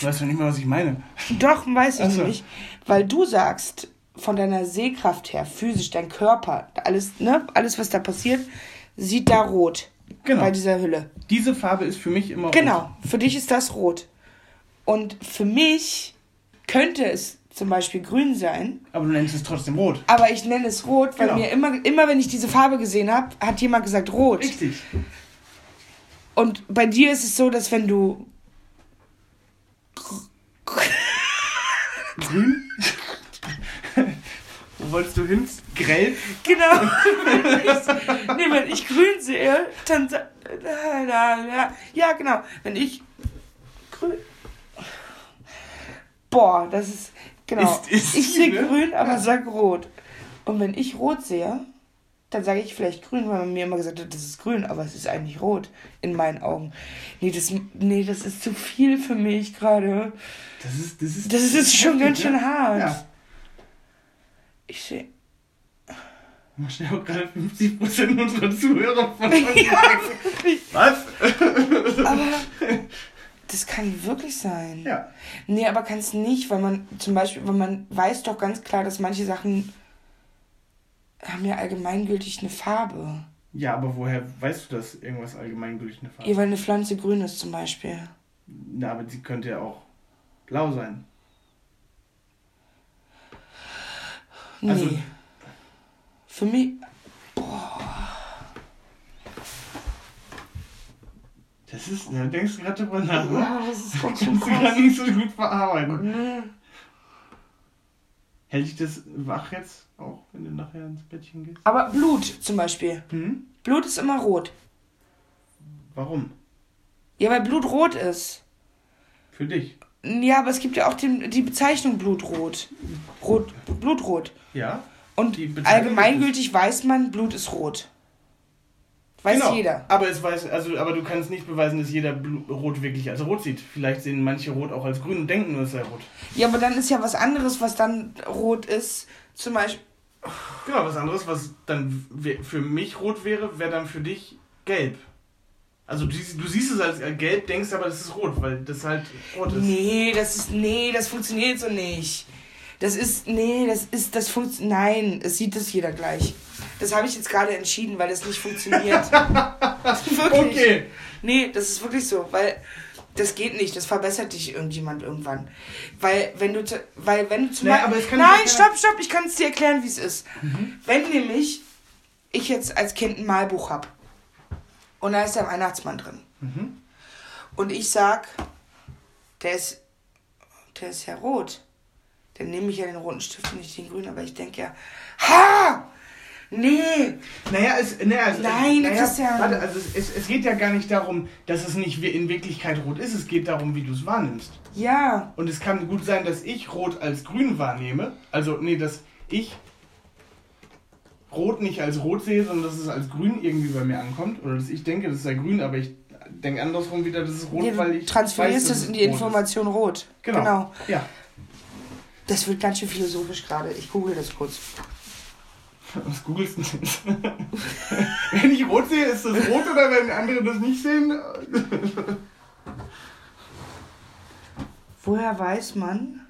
[SPEAKER 2] Du weißt doch nicht mal, was ich meine.
[SPEAKER 1] Doch, weiß ich
[SPEAKER 2] so.
[SPEAKER 1] nicht. Weil du sagst, von deiner Sehkraft her, physisch, dein Körper, alles, ne, alles, was da passiert, sieht da rot.
[SPEAKER 2] Genau.
[SPEAKER 1] Bei dieser Hülle.
[SPEAKER 2] Diese Farbe ist für mich immer.
[SPEAKER 1] Genau, für dich ist das rot. Und für mich könnte es zum Beispiel grün sein,
[SPEAKER 2] Aber du nennst es trotzdem rot.
[SPEAKER 1] aber ich nenne es rot, weil
[SPEAKER 2] Genau.
[SPEAKER 1] mir immer, immer, wenn ich diese Farbe gesehen habe, hat jemand gesagt rot.
[SPEAKER 2] Richtig.
[SPEAKER 1] Und bei dir ist es so, dass wenn du
[SPEAKER 2] Grün? <laughs> Wo wolltest du hin? Grell?
[SPEAKER 1] Genau. Wenn <laughs> ich, nee, wenn ich grün sehe, dann. Ja, genau. Wenn ich grün. Boah, das ist. Genau.
[SPEAKER 2] Ist- ist
[SPEAKER 1] ich sehe
[SPEAKER 2] ne?
[SPEAKER 1] grün, aber
[SPEAKER 2] Ja.
[SPEAKER 1] sag rot. Und wenn ich rot sehe, dann sage ich vielleicht grün, weil man mir immer gesagt hat, das ist grün, aber es ist eigentlich rot in meinen Augen. Nee, das, nee, das ist zu viel für mich gerade.
[SPEAKER 2] Das ist, das ist,
[SPEAKER 1] Das ist schon ganz
[SPEAKER 2] heftig,
[SPEAKER 1] schön hart.
[SPEAKER 2] Ja.
[SPEAKER 1] Ich sehe.
[SPEAKER 2] Stellt auch gerade 50% unserer Zuhörer von <laughs> uns.
[SPEAKER 1] Ja,
[SPEAKER 2] Was?
[SPEAKER 1] Aber <laughs> das kann wirklich sein.
[SPEAKER 2] ja.
[SPEAKER 1] Nee, aber kann es nicht, weil man zum Beispiel, weil man weiß doch ganz klar, dass manche Sachen haben ja allgemeingültig eine Farbe.
[SPEAKER 2] Ja, aber woher weißt du, dass irgendwas allgemeingültig eine Farbe
[SPEAKER 1] Ja, weil eine Pflanze grün ist zum Beispiel.
[SPEAKER 2] Na, aber sie könnte ja auch blau sein.
[SPEAKER 1] Nee.
[SPEAKER 2] Also-
[SPEAKER 1] Für mich.
[SPEAKER 2] Das ist, da denkst du gerade drüber nach, ne?
[SPEAKER 1] Ja, das ist <laughs> schön
[SPEAKER 2] Kannst du gerade
[SPEAKER 1] krass.
[SPEAKER 2] nicht so gut verarbeiten.
[SPEAKER 1] Nee.
[SPEAKER 2] Hält dich das wach jetzt auch, wenn du nachher ins Bettchen gehst?
[SPEAKER 1] Aber Blut zum Beispiel.
[SPEAKER 2] Hm?
[SPEAKER 1] Blut ist immer rot.
[SPEAKER 2] Warum?
[SPEAKER 1] Ja, weil Blut rot ist.
[SPEAKER 2] Für dich?
[SPEAKER 1] Ja, aber es gibt ja auch den, die Bezeichnung Blutrot. Rot, Blutrot.
[SPEAKER 2] Ja?
[SPEAKER 1] Und allgemeingültig weiß man, Blut ist rot. Weiß
[SPEAKER 2] genau.
[SPEAKER 1] jeder.
[SPEAKER 2] Aber es weiß, also, aber du kannst nicht beweisen, dass jeder Rot wirklich als rot sieht. Vielleicht sehen manche Rot auch als grün und denken nur, es sei rot.
[SPEAKER 1] Ja, aber dann ist ja was anderes, was dann rot ist. Zum Beispiel.
[SPEAKER 2] Genau, was anderes, was dann für mich rot wäre, wäre dann für dich gelb. Also du siehst, du siehst es als gelb, denkst aber, das ist rot, weil das halt rot ist.
[SPEAKER 1] Nee, das ist. Nee, das funktioniert so nicht. Das ist. Nee, das ist. Das funktioniert. Nein, es sieht das jeder gleich. Das habe ich jetzt gerade entschieden, weil das nicht funktioniert. <laughs> wirklich.
[SPEAKER 2] Okay.
[SPEAKER 1] Nee, das ist wirklich so, weil das geht nicht, das verbessert dich irgendjemand irgendwann. Weil wenn du weil wenn du zum Beispiel- Nein,
[SPEAKER 2] doch
[SPEAKER 1] stopp, stopp, ich kann es dir erklären, wie es ist. Wenn nämlich ich jetzt als Kind ein Malbuch habe und da ist der Weihnachtsmann drin
[SPEAKER 2] Mhm.
[SPEAKER 1] und ich sag, der ist der ist ja rot. Dann nehme ich ja den roten Stift und nicht den grünen, aber ich denke ja, ha! Nee,
[SPEAKER 2] Naja, es, naja, es,
[SPEAKER 1] Nein,
[SPEAKER 2] naja,
[SPEAKER 1] Christian.
[SPEAKER 2] Warte, also es, es, es geht ja gar nicht darum, dass es nicht in Wirklichkeit rot ist. Es geht darum, wie du es wahrnimmst.
[SPEAKER 1] ja,
[SPEAKER 2] Und es kann gut sein, dass ich rot als grün wahrnehme. Also, nee, dass ich rot nicht als rot sehe, sondern dass es als grün irgendwie bei mir ankommt. Oder dass ich denke, das sei grün, aber ich denke andersrum wieder, das ist rot,
[SPEAKER 1] Ja,
[SPEAKER 2] weil ich.
[SPEAKER 1] transferierst
[SPEAKER 2] weiß,
[SPEAKER 1] es in die
[SPEAKER 2] rot ist.
[SPEAKER 1] Information rot.
[SPEAKER 2] Genau. Ja.
[SPEAKER 1] Das wird ganz schön philosophisch gerade. Ich google das kurz.
[SPEAKER 2] Was googelst du denn <laughs> wenn ich rot sehe, ist das rot oder wenn andere das nicht sehen? <laughs>
[SPEAKER 1] Woher weiß man,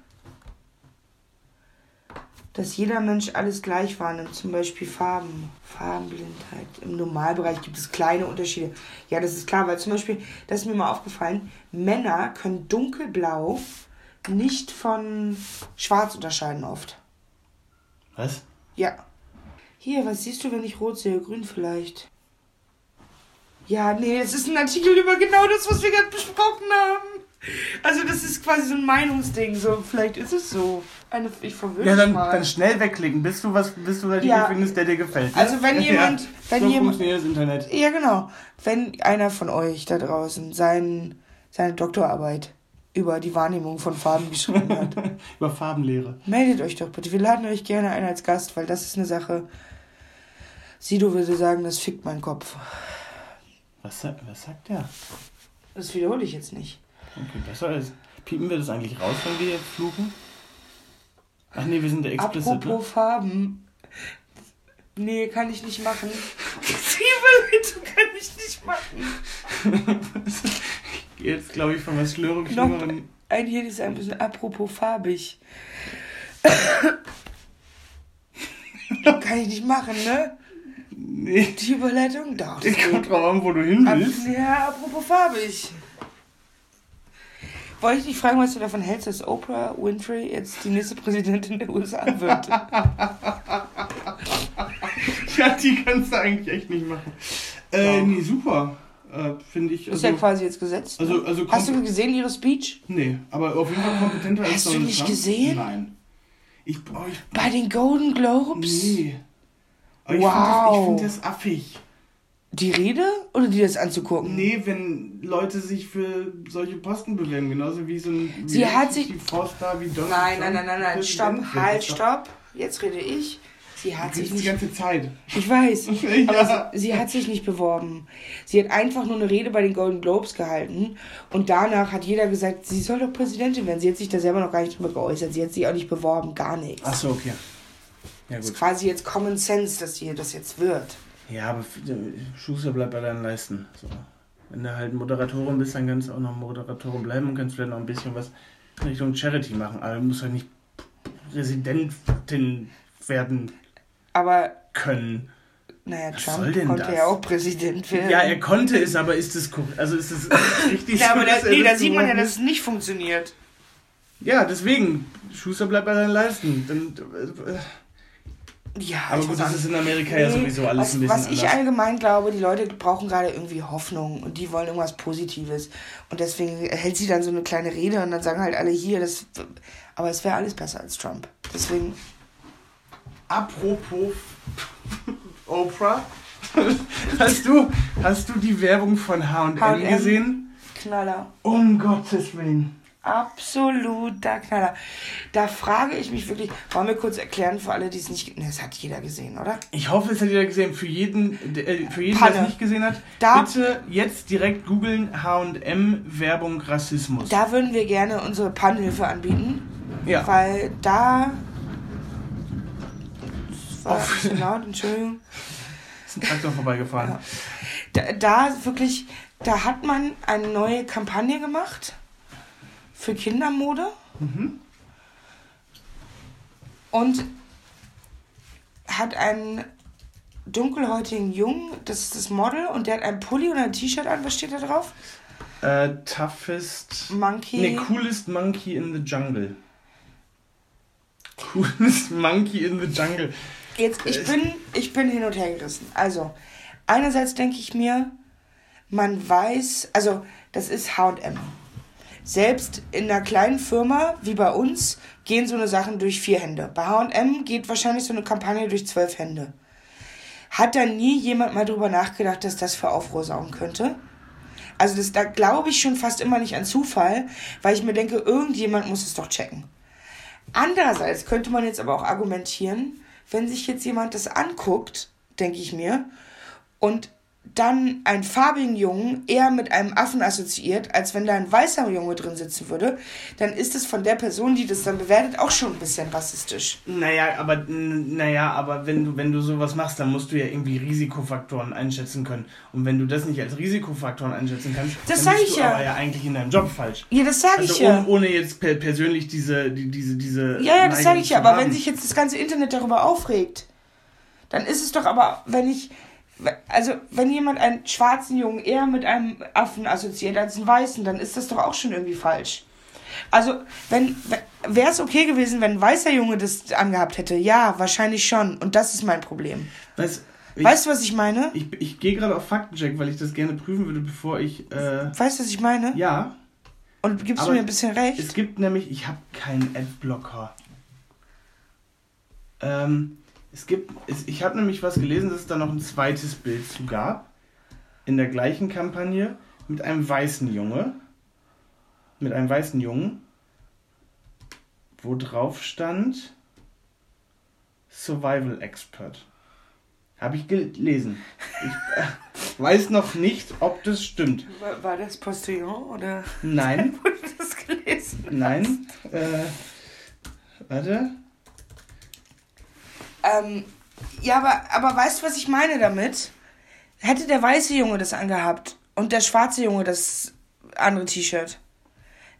[SPEAKER 1] dass jeder Mensch alles gleich wahrnimmt? Zum Beispiel Farben, Farbenblindheit. Im Normalbereich gibt es kleine Unterschiede. Ja, das ist klar, weil zum Beispiel, das ist mir mal aufgefallen, Männer können dunkelblau nicht von schwarz unterscheiden oft.
[SPEAKER 2] Was?
[SPEAKER 1] Ja. Hier, was siehst du, wenn ich rot sehe? Grün vielleicht. Ja, nee, es ist ein Artikel über genau das, was wir gerade besprochen haben. Also das ist quasi so ein Meinungsding. So, vielleicht ist es so. Eine, ich verwirre
[SPEAKER 2] Ja, dann,
[SPEAKER 1] mal.
[SPEAKER 2] dann schnell wegklicken, bis du was, bis du
[SPEAKER 1] Ja.
[SPEAKER 2] findest, der dir gefällt. ne?
[SPEAKER 1] Also wenn jemand- wenn
[SPEAKER 2] so
[SPEAKER 1] jemand-
[SPEAKER 2] das Internet.
[SPEAKER 1] ja, genau. Wenn einer von euch da draußen sein, seine Doktorarbeit über die Wahrnehmung von Farben geschrieben hat, <laughs>
[SPEAKER 2] Über Farbenlehre.
[SPEAKER 1] meldet euch doch bitte. Wir laden euch gerne ein als Gast, weil das ist eine Sache. Sido würde sagen, das fickt meinen Kopf.
[SPEAKER 2] Was, was sagt der?
[SPEAKER 1] Das wiederhole ich jetzt nicht.
[SPEAKER 2] Okay, besser ist. Piepen wir das eigentlich raus, wenn wir jetzt fluchen? Ach nee, wir sind der explicit,
[SPEAKER 1] Apropos
[SPEAKER 2] ne?
[SPEAKER 1] Farben. Nee, kann ich nicht machen. <laughs> Zwiebelhütte kann ich nicht machen. <laughs>
[SPEAKER 2] Jetzt glaube ich von was
[SPEAKER 1] Noch
[SPEAKER 2] Schlimmeren.
[SPEAKER 1] ein hier ist ein bisschen apropos farbig. <laughs> kann ich nicht machen, ne?
[SPEAKER 2] Nee,
[SPEAKER 1] Die Überleitung? Das
[SPEAKER 2] es kommt drauf an, wo du hin willst.
[SPEAKER 1] ja, apropos farbig. Wollte ich dich fragen, was du davon hältst, dass Oprah Winfrey jetzt die nächste Präsidentin der USA wird? <laughs>
[SPEAKER 2] ja, die kannst du eigentlich echt nicht machen. Äh, nee, super. Äh, Finde ich.
[SPEAKER 1] Ist ja quasi jetzt gesetzt.
[SPEAKER 2] also,
[SPEAKER 1] ne?
[SPEAKER 2] also
[SPEAKER 1] Hast du gesehen, ihre Speech?
[SPEAKER 2] Nee, aber auf jeden Fall kompetenter als
[SPEAKER 1] Hast du nicht
[SPEAKER 2] Trump.
[SPEAKER 1] gesehen?
[SPEAKER 2] Nein. Ich, oh, ich
[SPEAKER 1] Bei den Golden Globes?
[SPEAKER 2] Nee. Aber ich
[SPEAKER 1] Wow.
[SPEAKER 2] finde das, ich find das affig.
[SPEAKER 1] Die Rede oder die das anzugucken?
[SPEAKER 2] Nee, wenn Leute sich für solche Posten bewerben, genauso wie so ein
[SPEAKER 1] Sie hat sich-
[SPEAKER 2] Froststar wie Donald
[SPEAKER 1] Nein, nein, nein, nein, nein. Stopp, halt, stopp. Jetzt rede ich. Sie hat
[SPEAKER 2] Das
[SPEAKER 1] sich
[SPEAKER 2] ist die
[SPEAKER 1] nicht.
[SPEAKER 2] ganze Zeit.
[SPEAKER 1] Ich weiß. <laughs>
[SPEAKER 2] Ja.
[SPEAKER 1] Aber sie, sie hat sich nicht beworben. Sie hat einfach nur eine Rede bei den Golden Globes gehalten. Und danach hat jeder gesagt, sie soll doch Präsidentin werden. Sie hat sich da selber noch gar nicht drüber geäußert. Sie hat sich auch nicht beworben, gar nichts.
[SPEAKER 2] Ach so, okay. Ja,
[SPEAKER 1] Das
[SPEAKER 2] gut.
[SPEAKER 1] ist quasi jetzt Common Sense, dass sie das jetzt wird.
[SPEAKER 2] Ja, aber f- Schuster bleibt bei deinen Leisten. So. Wenn du halt Moderatorin bist, dann kannst du auch noch Moderatorin bleiben und kannst vielleicht noch ein bisschen was Richtung Charity machen. Aber du musst halt nicht Präsidentin werden
[SPEAKER 1] Aber,
[SPEAKER 2] können.
[SPEAKER 1] naja,
[SPEAKER 2] Was
[SPEAKER 1] Trump konnte
[SPEAKER 2] das?
[SPEAKER 1] ja auch Präsident werden.
[SPEAKER 2] Ja, er konnte es, aber ist es korrekt? Also ist es <laughs> richtig
[SPEAKER 1] Ja, aber da, nee, da sieht man ja, dass es nicht funktioniert.
[SPEAKER 2] Ja, deswegen. Schuster bleibt bei deinen Leisten. Dann, äh,
[SPEAKER 1] Ja,
[SPEAKER 2] aber gut, das ist in Amerika ja
[SPEAKER 1] Nee,
[SPEAKER 2] sowieso alles
[SPEAKER 1] was,
[SPEAKER 2] ein bisschen
[SPEAKER 1] Was ich
[SPEAKER 2] anders.
[SPEAKER 1] allgemein glaube, die Leute brauchen gerade irgendwie Hoffnung und die wollen irgendwas Positives. Und deswegen hält sie dann so eine kleine Rede und dann sagen halt alle hier, das. Aber es wäre alles besser als Trump. Deswegen.
[SPEAKER 2] Apropos <laughs> Oprah. <laughs> Hast du, hast du die Werbung von H&M gesehen?
[SPEAKER 1] Knaller.
[SPEAKER 2] Um Gottes Willen.
[SPEAKER 1] Absoluter Knaller. Da frage ich mich wirklich, wollen wir kurz erklären für alle, die es nicht. Ne, das hat jeder gesehen, oder?
[SPEAKER 2] Ich hoffe, es hat jeder gesehen. Für jeden, der, äh, für jeden der es nicht gesehen hat,
[SPEAKER 1] Da-
[SPEAKER 2] bitte jetzt direkt googeln H&M Werbung Rassismus.
[SPEAKER 1] Da würden wir gerne unsere Pannhilfe anbieten.
[SPEAKER 2] ja.
[SPEAKER 1] Weil da. War
[SPEAKER 2] Auf-
[SPEAKER 1] ein bisschen laut, Entschuldigung.
[SPEAKER 2] ist ein Traktor vorbeigefahren.
[SPEAKER 1] Ja. Da, da wirklich, da hat man eine neue Kampagne gemacht für Kindermode
[SPEAKER 2] Mhm.
[SPEAKER 1] und hat einen dunkelhäutigen Jungen, das ist das Model, und der hat einen Pulli und ein T-Shirt an. Was steht da drauf?
[SPEAKER 2] Äh, toughest.
[SPEAKER 1] Monkey.
[SPEAKER 2] Ne, coolest monkey in the jungle. Coolest monkey in the jungle.
[SPEAKER 1] Jetzt, ich bin, ich bin hin und her gerissen. Also, einerseits denke ich mir, man weiß, also, das ist HM. Selbst in einer kleinen Firma wie bei uns gehen so eine Sachen durch vier Hände. Bei HM geht wahrscheinlich so eine Kampagne durch zwölf Hände. Hat da nie jemand mal drüber nachgedacht, dass das für Aufruhr sorgen könnte? Also das, da glaube ich schon fast immer nicht an Zufall, weil ich mir denke, irgendjemand muss es doch checken. Andererseits könnte man jetzt aber auch argumentieren, wenn sich jetzt jemand das anguckt, denke ich mir, und dann einen farbigen Jungen eher mit einem Affen assoziiert, als wenn da ein weißer Junge drin sitzen würde, dann ist es von der Person, die das dann bewertet, auch schon ein bisschen rassistisch.
[SPEAKER 2] Naja, aber naja, aber wenn du, wenn du sowas machst, dann musst du ja irgendwie Risikofaktoren einschätzen können. Und wenn du das nicht als Risikofaktoren einschätzen kannst,
[SPEAKER 1] Das
[SPEAKER 2] dann bist
[SPEAKER 1] ich
[SPEAKER 2] du
[SPEAKER 1] ja.
[SPEAKER 2] aber ja eigentlich in deinem Job falsch.
[SPEAKER 1] Ja, das sage
[SPEAKER 2] Also
[SPEAKER 1] ich ja.
[SPEAKER 2] ohne, ohne jetzt per persönlich diese, die, diese, diese.
[SPEAKER 1] Ja, ja, das sage ich ja. Aber wenn sich jetzt das ganze Internet darüber aufregt, dann ist es doch aber, wenn ich, also wenn jemand einen schwarzen Jungen eher mit einem Affen assoziiert als einen weißen, dann ist das doch auch schon irgendwie falsch. Also, wenn, wäre es okay gewesen, wenn ein weißer Junge das angehabt hätte? Ja, wahrscheinlich schon. Und das ist mein Problem.
[SPEAKER 2] Weißt, ich,
[SPEAKER 1] weißt du, was ich meine?
[SPEAKER 2] ich, ich gehe gerade auf Faktencheck, weil ich das gerne prüfen würde, bevor ich. Äh,
[SPEAKER 1] weißt du, was ich meine?
[SPEAKER 2] ja,
[SPEAKER 1] Und gibst du
[SPEAKER 2] Aber
[SPEAKER 1] mir ein bisschen recht?
[SPEAKER 2] es gibt nämlich. Ich habe keinen Adblocker. Ähm, es gibt. Es, ich habe nämlich was gelesen, dass es da noch ein zweites Bild zu gab. In der gleichen Kampagne mit einem weißen Junge. Mit einem weißen Jungen. Wo drauf stand. Survival Expert. Habe ich gelesen. Ich äh, weiß noch nicht, ob das stimmt.
[SPEAKER 1] War, war das Postillon oder
[SPEAKER 2] Nein, <laughs>
[SPEAKER 1] wurde das gelesen?
[SPEAKER 2] nein. Äh, warte.
[SPEAKER 1] Ähm, ja, aber, aber weißt du, was ich meine damit? Hätte der weiße Junge das angehabt und der schwarze Junge das andere T-Shirt,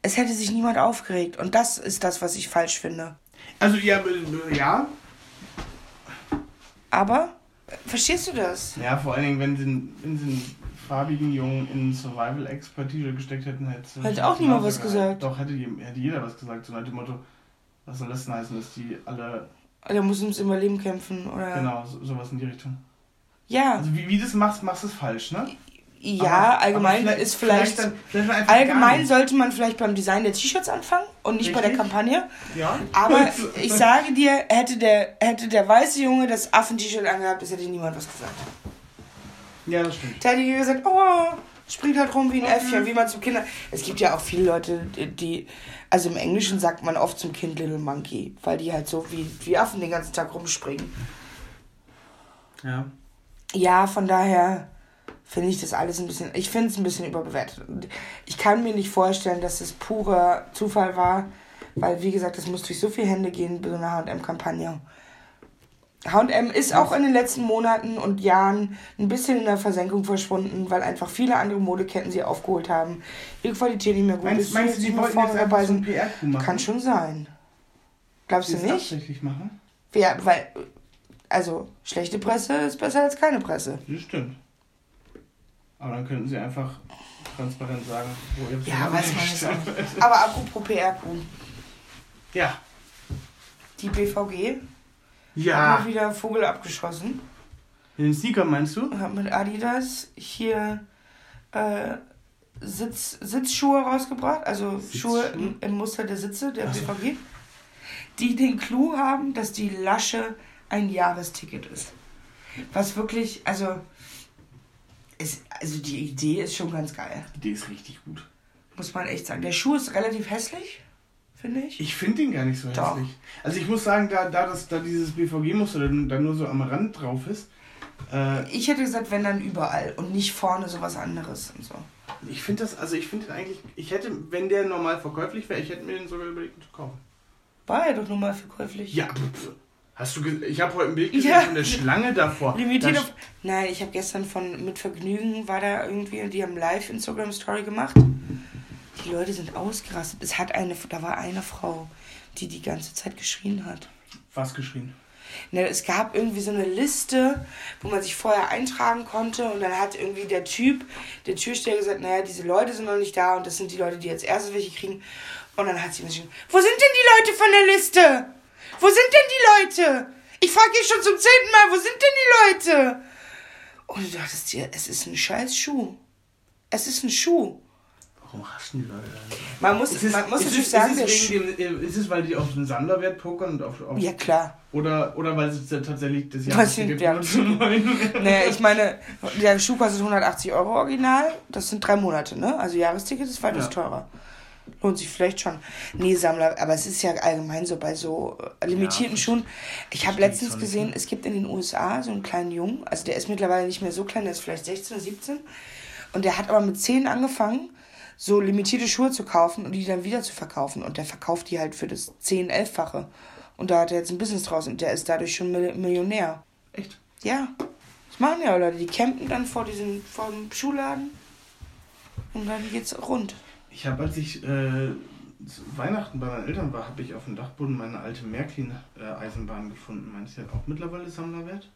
[SPEAKER 1] es hätte sich niemand aufgeregt. Und das ist das, was ich falsch finde.
[SPEAKER 2] Also ja, äh, ja.
[SPEAKER 1] Aber, verstehst du das?
[SPEAKER 2] Ja, vor allen Dingen, wenn sie, wenn sie einen farbigen Jungen in Survival Expert T-Shirt gesteckt hätten, hätte
[SPEAKER 1] Hätte auch niemand was gesagt.
[SPEAKER 2] Doch, hätte, hätte jeder was gesagt. So nach dem Motto, was soll das denn heißen, dass die alle.
[SPEAKER 1] Der muss ums Überleben kämpfen, oder?
[SPEAKER 2] Genau, so, sowas in die Richtung.
[SPEAKER 1] Ja.
[SPEAKER 2] Also wie, wie du das machst, machst du es falsch, ne?
[SPEAKER 1] Ja,
[SPEAKER 2] Aber-
[SPEAKER 1] allgemein
[SPEAKER 2] aber vielleicht-
[SPEAKER 1] ist vielleicht.
[SPEAKER 2] vielleicht dann- vielleicht
[SPEAKER 1] allgemein sollte man vielleicht beim Design der T-Shirts anfangen und nicht bei der
[SPEAKER 2] Richtig.
[SPEAKER 1] Kampagne.
[SPEAKER 2] Ja.
[SPEAKER 1] Aber <laughs> ich sage dir, hätte der, hätte der weiße Junge das Affen-T-Shirt angehabt, das hätte niemand was gesagt.
[SPEAKER 2] Ja, das stimmt.
[SPEAKER 1] Da hätte jeder gesagt, oh, springt halt rum wie ein Äffchen, wie man zum Kinder. Es gibt ja auch viele Leute, die. Also im Englischen sagt man oft zum Kind Little Monkey, weil die halt so wie, wie Affen den ganzen Tag rumspringen.
[SPEAKER 2] Ja.
[SPEAKER 1] Ja, von daher finde ich das alles ein bisschen. Ich finde es ein bisschen überbewertet. Ich kann mir nicht vorstellen, dass es purer Zufall war, weil, wie gesagt, das muss durch so viele Hände gehen, bei so einer HM-Kampagne. HM ist auch in den letzten Monaten und Jahren ein bisschen in der Versenkung verschwunden, weil einfach viele andere Modeketten sie aufgeholt haben. Ihre Qualität nicht mehr gut
[SPEAKER 2] Meinst,
[SPEAKER 1] ist.
[SPEAKER 2] meinst du, die wollten jetzt einfach so. PR-Coup machen?
[SPEAKER 1] Kann schon sein. Glaubst du nicht?
[SPEAKER 2] absichtlich machen?
[SPEAKER 1] Ja, weil, also, schlechte Presse ist besser als keine Presse.
[SPEAKER 2] Das stimmt. Aber dann könnten sie einfach transparent sagen, wo ihr
[SPEAKER 1] Ja, weiß man jetzt auch nicht. <laughs> Aber apropos PRQ,
[SPEAKER 2] Ja.
[SPEAKER 1] die BVG
[SPEAKER 2] Ja.
[SPEAKER 1] mal wieder Vogel abgeschossen.
[SPEAKER 2] Den Sneaker meinst du?
[SPEAKER 1] Hat mit Adidas hier äh, Sitz, Sitzschuhe rausgebracht, also
[SPEAKER 2] Sitzschuhe?
[SPEAKER 1] Schuhe im, im Muster der Sitze der
[SPEAKER 2] Ach so.
[SPEAKER 1] BVG, die den Clou haben, dass die Lasche ein Jahresticket ist. Was wirklich, also, ist, also die Idee ist schon ganz geil,
[SPEAKER 2] Die ist richtig gut.
[SPEAKER 1] muss man echt sagen. Der Schuh ist relativ hässlich, finde ich.
[SPEAKER 2] Ich finde den gar nicht so
[SPEAKER 1] Doch.
[SPEAKER 2] hässlich. Also ich muss sagen, da, da, das, da dieses BVG-Muster dann, dann nur so am Rand drauf ist, äh,
[SPEAKER 1] Ich hätte gesagt, wenn dann überall und nicht vorne sowas anderes und so.
[SPEAKER 2] ich finde das, also ich finde den eigentlich, ich hätte, wenn der normal verkäuflich wäre, ich hätte mir den sogar überlegt zu kaufen.
[SPEAKER 1] War ja doch nun mal verkäuflich.
[SPEAKER 2] Ja, pf, hast du, ich habe heute ein Bild gesehen
[SPEAKER 1] Ja.
[SPEAKER 2] von der Schlange davor.
[SPEAKER 1] Limitiert
[SPEAKER 2] Da
[SPEAKER 1] auf. Nein, ich habe gestern von mit Vergnügen war da irgendwie und die haben live Instagram Story gemacht. Die Leute sind ausgerastet. Es hat eine, da war eine Frau, die die ganze Zeit geschrien hat.
[SPEAKER 2] Was geschrien?
[SPEAKER 1] Ne, es gab irgendwie so eine Liste, wo man sich vorher eintragen konnte und dann hat irgendwie der Typ, der Türsteher gesagt, naja, diese Leute sind noch nicht da und das sind die Leute, die als erstes welche kriegen. Und dann hat sie mir geschrieben, wo sind denn die Leute von der Liste? Wo sind denn die Leute? Ich frage hier schon zum zehnten Mal, wo sind denn die Leute? Und du dachtest dir, es ist ein scheiß Schuh. Es ist ein Schuh.
[SPEAKER 2] Warum hassen die Leute?
[SPEAKER 1] Man muss,
[SPEAKER 2] Ist es,
[SPEAKER 1] man muss
[SPEAKER 2] ist,
[SPEAKER 1] natürlich
[SPEAKER 2] es,
[SPEAKER 1] sagen,
[SPEAKER 2] ist,
[SPEAKER 1] der
[SPEAKER 2] es dem, ist es, weil die auf den Sammlerwert pokern und auf, auf
[SPEAKER 1] Ja, klar.
[SPEAKER 2] oder, oder weil sie tatsächlich das
[SPEAKER 1] Was sind
[SPEAKER 2] wollen?
[SPEAKER 1] Naja, ich meine, der Schuh kostet 180 Euro original. Das sind drei Monate, ne? Also Jahresticket ist weitaus
[SPEAKER 2] Ja.
[SPEAKER 1] teurer. Lohnt sich vielleicht schon. Nee, Sammler, aber es ist ja allgemein so bei so äh, limitierten
[SPEAKER 2] Ja,
[SPEAKER 1] Schuhen. Ich habe letztens gesehen, es gibt in den USA so einen kleinen Jungen, also der ist mittlerweile nicht mehr so klein, der ist vielleicht 16 oder 17. Und der hat aber mit 10 angefangen, so limitierte Schuhe zu kaufen und die dann wieder zu verkaufen. Und der verkauft die halt für das 10-, 11-fache. Und da hat er jetzt ein Business draus und der ist dadurch schon Mil- Millionär.
[SPEAKER 2] Echt?
[SPEAKER 1] Ja, das machen ja Leute. Die campen dann vor diesem vor dem Schuhladen und dann geht's rund.
[SPEAKER 2] Ich habe, als ich äh, zu Weihnachten bei meinen Eltern war, habe ich auf dem Dachboden meine alte Märklin-Eisenbahn gefunden. Meinst du, die hat auch mittlerweile Sammlerwert?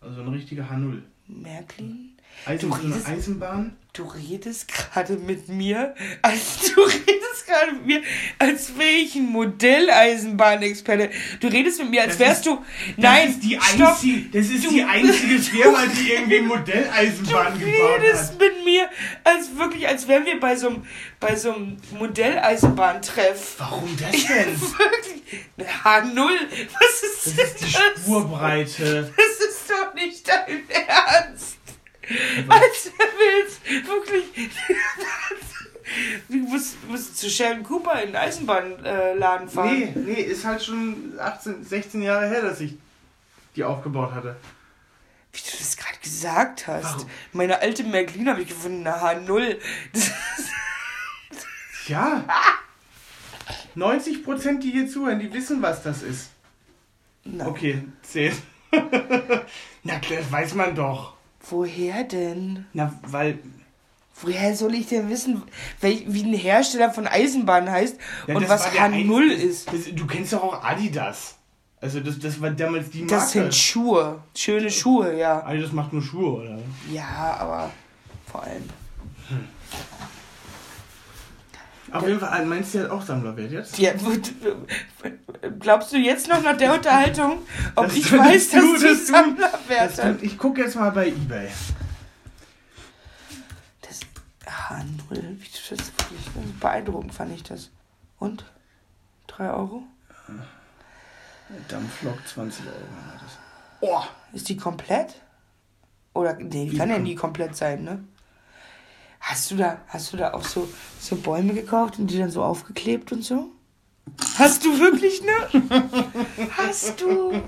[SPEAKER 2] Also eine richtige H0.
[SPEAKER 1] Märklin,
[SPEAKER 2] Eisen,
[SPEAKER 1] Du
[SPEAKER 2] so eine
[SPEAKER 1] redest-
[SPEAKER 2] Eisenbahn?
[SPEAKER 1] du redest gerade mit mir, als <laughs> du redest gerade mit mir, als wäre ich ein Modelleisenbahnexperte. Du redest mit mir, als
[SPEAKER 2] Das
[SPEAKER 1] wärst
[SPEAKER 2] ist-
[SPEAKER 1] du. Nein,
[SPEAKER 2] das ist die,
[SPEAKER 1] stopp.
[SPEAKER 2] einzige, das ist
[SPEAKER 1] Du-
[SPEAKER 2] die einzige Firma, die irgendwie Modelleisenbahn
[SPEAKER 1] Du
[SPEAKER 2] gebaut
[SPEAKER 1] redest
[SPEAKER 2] hat.
[SPEAKER 1] mit mir, als wirklich, als wären wir bei so einem, bei so einem Modelleisenbahntreff.
[SPEAKER 2] Warum das denn? <laughs>
[SPEAKER 1] Wirklich. H0, was ist
[SPEAKER 2] Das
[SPEAKER 1] denn
[SPEAKER 2] ist die Spurbreite.
[SPEAKER 1] Das ist doch nicht dein Ernst. Als willst wirklich. <laughs> Du musst, musst zu Sheldon Cooper in den Eisenbahnladen fahren.
[SPEAKER 2] Nee, nee, ist halt schon 18, 16 Jahre her, dass ich die aufgebaut hatte.
[SPEAKER 1] Wie du das gerade gesagt hast.
[SPEAKER 2] Warum?
[SPEAKER 1] Meine alte Märklin habe ich gefunden, eine H0. Das ist,
[SPEAKER 2] Ja. 90% die hier zuhören, die wissen, was das ist.
[SPEAKER 1] na,
[SPEAKER 2] Okay, 10. <laughs> Na klar, das weiß man doch.
[SPEAKER 1] Woher denn?
[SPEAKER 2] Na, weil.
[SPEAKER 1] Woher soll ich denn wissen, wel, wie ein Hersteller von Eisenbahnen heißt
[SPEAKER 2] Ja,
[SPEAKER 1] und was
[SPEAKER 2] war der
[SPEAKER 1] H0
[SPEAKER 2] einzige-
[SPEAKER 1] ist?
[SPEAKER 2] Das, du kennst doch auch Adidas. Also, das, das war damals die Marke.
[SPEAKER 1] Das sind Schuhe. Schöne Schuhe, ja.
[SPEAKER 2] Adidas macht nur Schuhe, oder?
[SPEAKER 1] Ja, aber Vor allem.
[SPEAKER 2] Auf jeden Fall, meinst du, hat auch Sammlerwert jetzt?
[SPEAKER 1] Die, glaubst du jetzt noch nach der Unterhaltung, ob
[SPEAKER 2] Das-
[SPEAKER 1] ich weiß, dass
[SPEAKER 2] du-
[SPEAKER 1] die
[SPEAKER 2] das du-
[SPEAKER 1] Sammlerwert
[SPEAKER 2] Das,
[SPEAKER 1] hat?
[SPEAKER 2] ich gucke jetzt mal bei Ebay.
[SPEAKER 1] Das, ah, null. Wie- Das ist beeindruckend, fand ich das. Und? Drei Euro?
[SPEAKER 2] Dampflok 20 Euro. das. Oh,
[SPEAKER 1] Ist die komplett? Oder, nee, die kann ja nie komplett sein, ne? Hast du da, hast du da auch so, so Bäume gekauft und die dann so aufgeklebt und so? Hast du wirklich, ne? Hast du?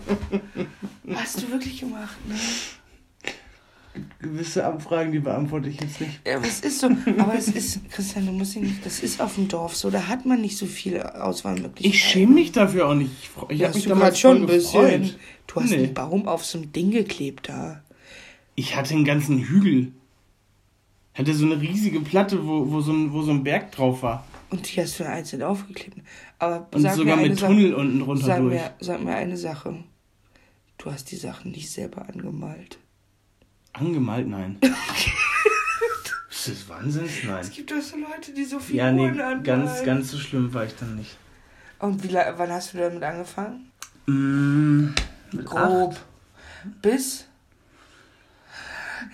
[SPEAKER 1] Hast du wirklich gemacht, ne?
[SPEAKER 2] gewisse Abfragen, die beantworte ich jetzt nicht.
[SPEAKER 1] Ja, aber es ist so, aber es ist, Christian, du musst ihn nicht, das ist auf dem Dorf so, da hat man nicht so viele Auswahlmöglichkeiten.
[SPEAKER 2] Ich schäme mich dafür auch nicht. Ich, ich habe mich damals
[SPEAKER 1] schon ein bisschen.
[SPEAKER 2] gefreut.
[SPEAKER 1] Du hast
[SPEAKER 2] Nee.
[SPEAKER 1] einen Baum auf so ein Ding geklebt da.
[SPEAKER 2] Ich hatte einen ganzen Hügel. Hatte so eine riesige Platte, wo, wo, so, ein, wo so ein Berg drauf war.
[SPEAKER 1] Und die hast du einzeln aufgeklebt. Aber
[SPEAKER 2] Und
[SPEAKER 1] sag
[SPEAKER 2] sogar mit
[SPEAKER 1] Sache.
[SPEAKER 2] Tunnel unten drunter
[SPEAKER 1] Sag
[SPEAKER 2] durch.
[SPEAKER 1] mir, sag mir eine Sache. Du hast die Sachen nicht selber angemalt.
[SPEAKER 2] Angemalt, nein. <laughs> ist das Wahnsinns? Nein.
[SPEAKER 1] Es gibt doch so Leute, die so Figuren
[SPEAKER 2] Ja, nee,
[SPEAKER 1] anmalen.
[SPEAKER 2] ganz, ganz so schlimm war ich dann nicht.
[SPEAKER 1] Und wie, wann hast du damit angefangen?
[SPEAKER 2] Mm, mit
[SPEAKER 1] Grob.
[SPEAKER 2] acht,
[SPEAKER 1] Bis?